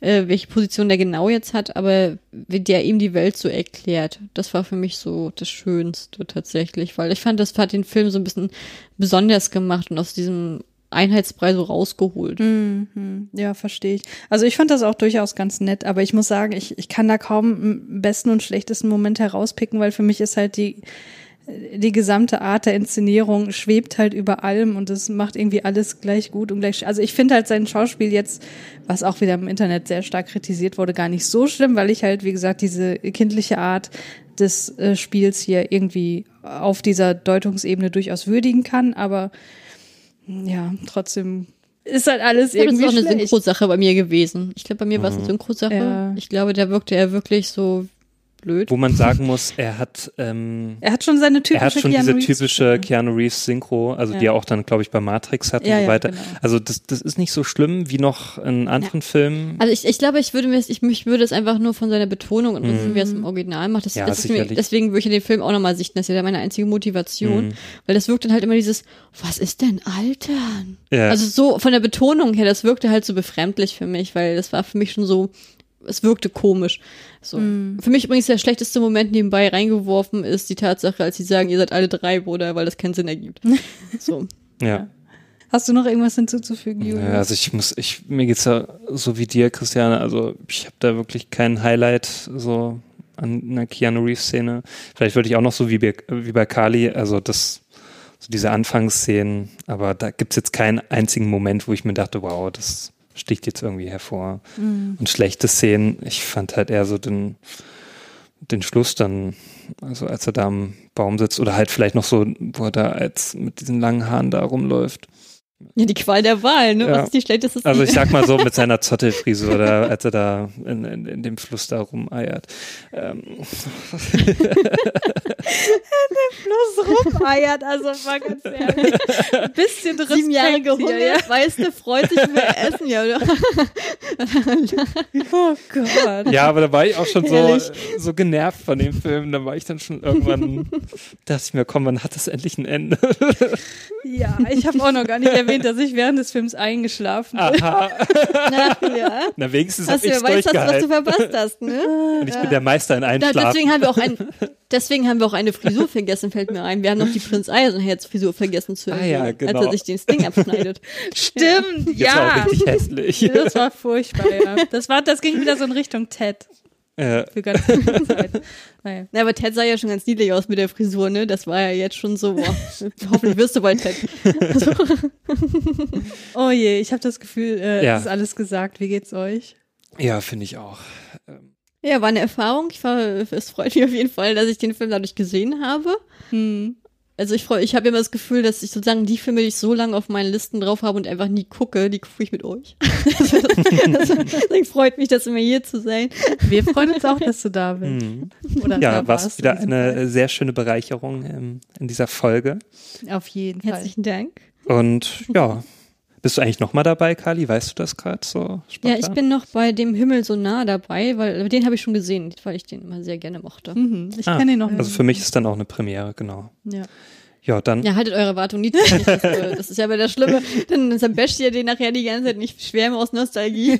Speaker 8: äh, welche Position der genau jetzt hat, aber wie der ihm die Welt so erklärt. Das war für mich so das Schönste tatsächlich, weil ich fand, das hat den Film so ein bisschen besonders gemacht und aus diesem Einheitsbrei so rausgeholt.
Speaker 6: Ja, verstehe ich. Also ich fand das auch durchaus ganz nett, aber ich muss sagen, ich, ich kann da kaum einen besten und schlechtesten Moment herauspicken, weil für mich ist halt die, die gesamte Art der Inszenierung schwebt halt über allem und es macht irgendwie alles gleich gut und gleich. Also ich finde halt sein Schauspiel jetzt, was auch wieder im Internet sehr stark kritisiert wurde, gar nicht so schlimm, weil ich halt, wie gesagt, diese kindliche Art des äh, Spiels hier irgendwie auf dieser Deutungsebene durchaus würdigen kann, aber ja, trotzdem ist halt alles
Speaker 8: glaube, das
Speaker 6: irgendwie
Speaker 8: ist auch eine. Synchrosache bei mir gewesen. Ich glaube, bei mir war es eine Synchrosache.
Speaker 6: Ja.
Speaker 8: Ich glaube, da wirkte er wirklich so blöd.
Speaker 7: Wo man sagen muss, er hat, ähm,
Speaker 6: Er hat schon seine typische
Speaker 7: er hat schon
Speaker 6: Keanu
Speaker 7: diese
Speaker 6: Reeves
Speaker 7: typische. Keanu Reeves Synchro, also die
Speaker 6: Ja.
Speaker 7: er auch dann, glaube ich, bei Matrix hat
Speaker 6: Ja,
Speaker 7: und so
Speaker 6: ja,
Speaker 7: weiter.
Speaker 6: genau.
Speaker 7: Also das, das ist nicht so schlimm wie noch in anderen Filmen.
Speaker 8: Also ich, ich glaube, ich würde mir, ich mich würde es einfach nur von seiner Betonung interessieren, wie er es im Original macht. Das,
Speaker 7: Ja,
Speaker 8: das ist mir, deswegen würde ich den Film auch nochmal sichten. Das ist ja meine einzige Motivation.
Speaker 7: Mhm.
Speaker 8: Weil das wirkt dann halt immer dieses, was ist denn Altern?
Speaker 7: Ja.
Speaker 8: Also so von der Betonung her, das wirkte halt so befremdlich für mich, weil das war für mich schon so, es wirkte komisch. So. Für mich übrigens der schlechteste Moment nebenbei reingeworfen ist die Tatsache, als sie sagen, ihr seid alle drei, Bruder, weil das keinen Sinn ergibt. So.
Speaker 7: ja.
Speaker 6: Hast du noch irgendwas hinzuzufügen, Julius?
Speaker 7: Ja, also ich muss, ich, mir geht's ja so wie dir, Christiane. Also ich habe da wirklich kein Highlight so an einer Keanu Reeves Szene. Vielleicht würde ich auch noch so wie bei, wie bei Kali, also das, so diese Anfangsszenen, aber da gibt's jetzt keinen einzigen Moment, wo ich mir dachte, wow, das sticht jetzt irgendwie hervor. Und schlechte Szenen, ich fand halt eher so den, den Schluss dann, also als er da am Baum sitzt oder halt vielleicht noch so, wo er da als mit diesen langen Haaren da rumläuft.
Speaker 8: Ja, die Qual der Wahl, ne?
Speaker 7: Ja.
Speaker 8: Was ist die schlechteste
Speaker 7: Also ich sag mal so mit seiner Zottelfrisur oder als er da in, in, in dem Fluss da rumeiert. Ähm,
Speaker 6: bloß rumeiert, also mal ganz ehrlich. Ein bisschen Respekt
Speaker 8: Sieben Jahre gehungert,
Speaker 6: ja?
Speaker 8: weißt du, freut sich über Essen, ja, oder?
Speaker 6: Oh Gott.
Speaker 7: ja, aber da war ich auch schon so, so genervt von dem Film. Da war ich dann schon irgendwann, dachte ich mir, komm, wann hat das endlich ein Ende?
Speaker 6: Ja, ich habe auch noch gar nicht erwähnt, dass ich während des Films eingeschlafen bin.
Speaker 7: Aha.
Speaker 8: Na, ja.
Speaker 7: Na, wenigstens
Speaker 8: Hast du,
Speaker 7: ich's
Speaker 8: weißt das, was du verpasst hast, ne?
Speaker 7: Und ich bin der Meister in
Speaker 8: Da,
Speaker 7: Einschlafen.
Speaker 8: deswegen haben wir auch ein, deswegen haben wir auch eine Frisur vergessen, fällt mir ein. Wir haben noch die Prinz Eisenherz Frisur vergessen zu
Speaker 7: Ah
Speaker 8: erwähnen,
Speaker 7: ja,
Speaker 8: als
Speaker 7: genau.
Speaker 8: er sich den Sting abschneidet.
Speaker 6: Stimmt,
Speaker 7: Jetzt war auch
Speaker 6: ja.
Speaker 7: richtig hässlich.
Speaker 6: Das war furchtbar, ja. Das, war, das ging wieder so in Richtung Ted
Speaker 7: Ja.
Speaker 6: für ganz Zeit. Naja.
Speaker 8: Na, aber Ted sah ja schon ganz niedlich aus mit der Frisur, ne? Das war ja jetzt schon so, boah, hoffentlich wirst du bald Ted.
Speaker 6: Oh je, ich habe das Gefühl, äh,
Speaker 7: Ja.
Speaker 6: es ist alles gesagt. Wie geht's euch?
Speaker 7: ja, finde ich auch.
Speaker 8: Ja, war eine Erfahrung. Ich war, es freut mich auf jeden Fall, dass ich den Film dadurch gesehen habe.
Speaker 6: Hm.
Speaker 8: Also ich freue, ich habe immer das Gefühl, dass ich sozusagen die Filme, die ich so lange auf meinen Listen drauf habe und einfach nie gucke, die gucke ich mit euch. Deswegen freut mich, das immer hier zu sein.
Speaker 6: Wir freuen uns auch, dass du da bist.
Speaker 7: Mhm.
Speaker 6: Oder
Speaker 7: Ja,
Speaker 6: da
Speaker 7: war wieder
Speaker 6: in
Speaker 7: eine sehr schöne Bereicherung ähm, in dieser Folge.
Speaker 6: Fall. Auf jeden Fall.
Speaker 8: Herzlichen Dank.
Speaker 7: Und ja, bist du eigentlich nochmal dabei, Kali? Weißt du das gerade so?
Speaker 8: Ja, ich
Speaker 7: spontan?
Speaker 8: bin noch bei dem Himmel so nah dabei, weil den habe ich schon gesehen, weil ich den immer sehr gerne mochte.
Speaker 6: Mhm. Ich
Speaker 7: Ah,
Speaker 6: kenne ihn noch.
Speaker 7: Also für mich ist dann auch eine Premiere, genau.
Speaker 6: ja.
Speaker 7: Ja, dann.
Speaker 8: Ja, haltet eure Erwartungen nicht, Das, ist ja aber das Schlimme. Dann basht ihr den nachher die ganze Zeit nicht schwärme aus Nostalgie.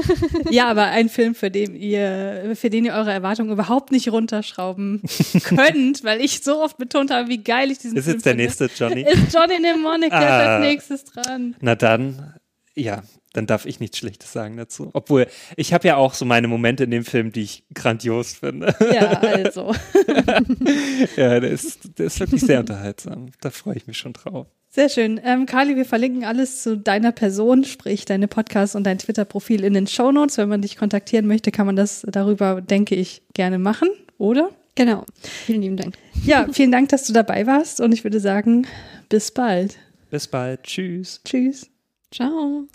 Speaker 6: ja, aber ein Film, für den ihr, für den ihr eure Erwartungen überhaupt nicht runterschrauben könnt, weil ich so oft betont habe, wie geil ich diesen
Speaker 7: ist
Speaker 6: Film
Speaker 7: jetzt der
Speaker 6: finde.
Speaker 7: nächste Johnny?
Speaker 6: Ist Johnny Mnemonic, der ist
Speaker 7: Ah.
Speaker 6: als nächstes dran.
Speaker 7: Na dann, ja, dann darf ich nichts Schlechtes sagen dazu. Obwohl, ich habe ja auch so meine Momente in dem Film, die ich grandios finde.
Speaker 6: Ja, also.
Speaker 7: ja, der ist, der ist wirklich sehr unterhaltsam. Da freue ich mich schon drauf.
Speaker 6: Sehr schön. Ähm, Carly, wir verlinken alles zu deiner Person, sprich deine Podcast und dein Twitter-Profil in den Shownotes. Wenn man dich kontaktieren möchte, kann man das darüber, denke ich, gerne machen, oder?
Speaker 8: Genau. Vielen lieben Dank.
Speaker 6: Ja, vielen Dank, dass du dabei warst und ich würde sagen, bis bald.
Speaker 7: Bis bald. Tschüss.
Speaker 6: Tschüss.
Speaker 8: Ciao.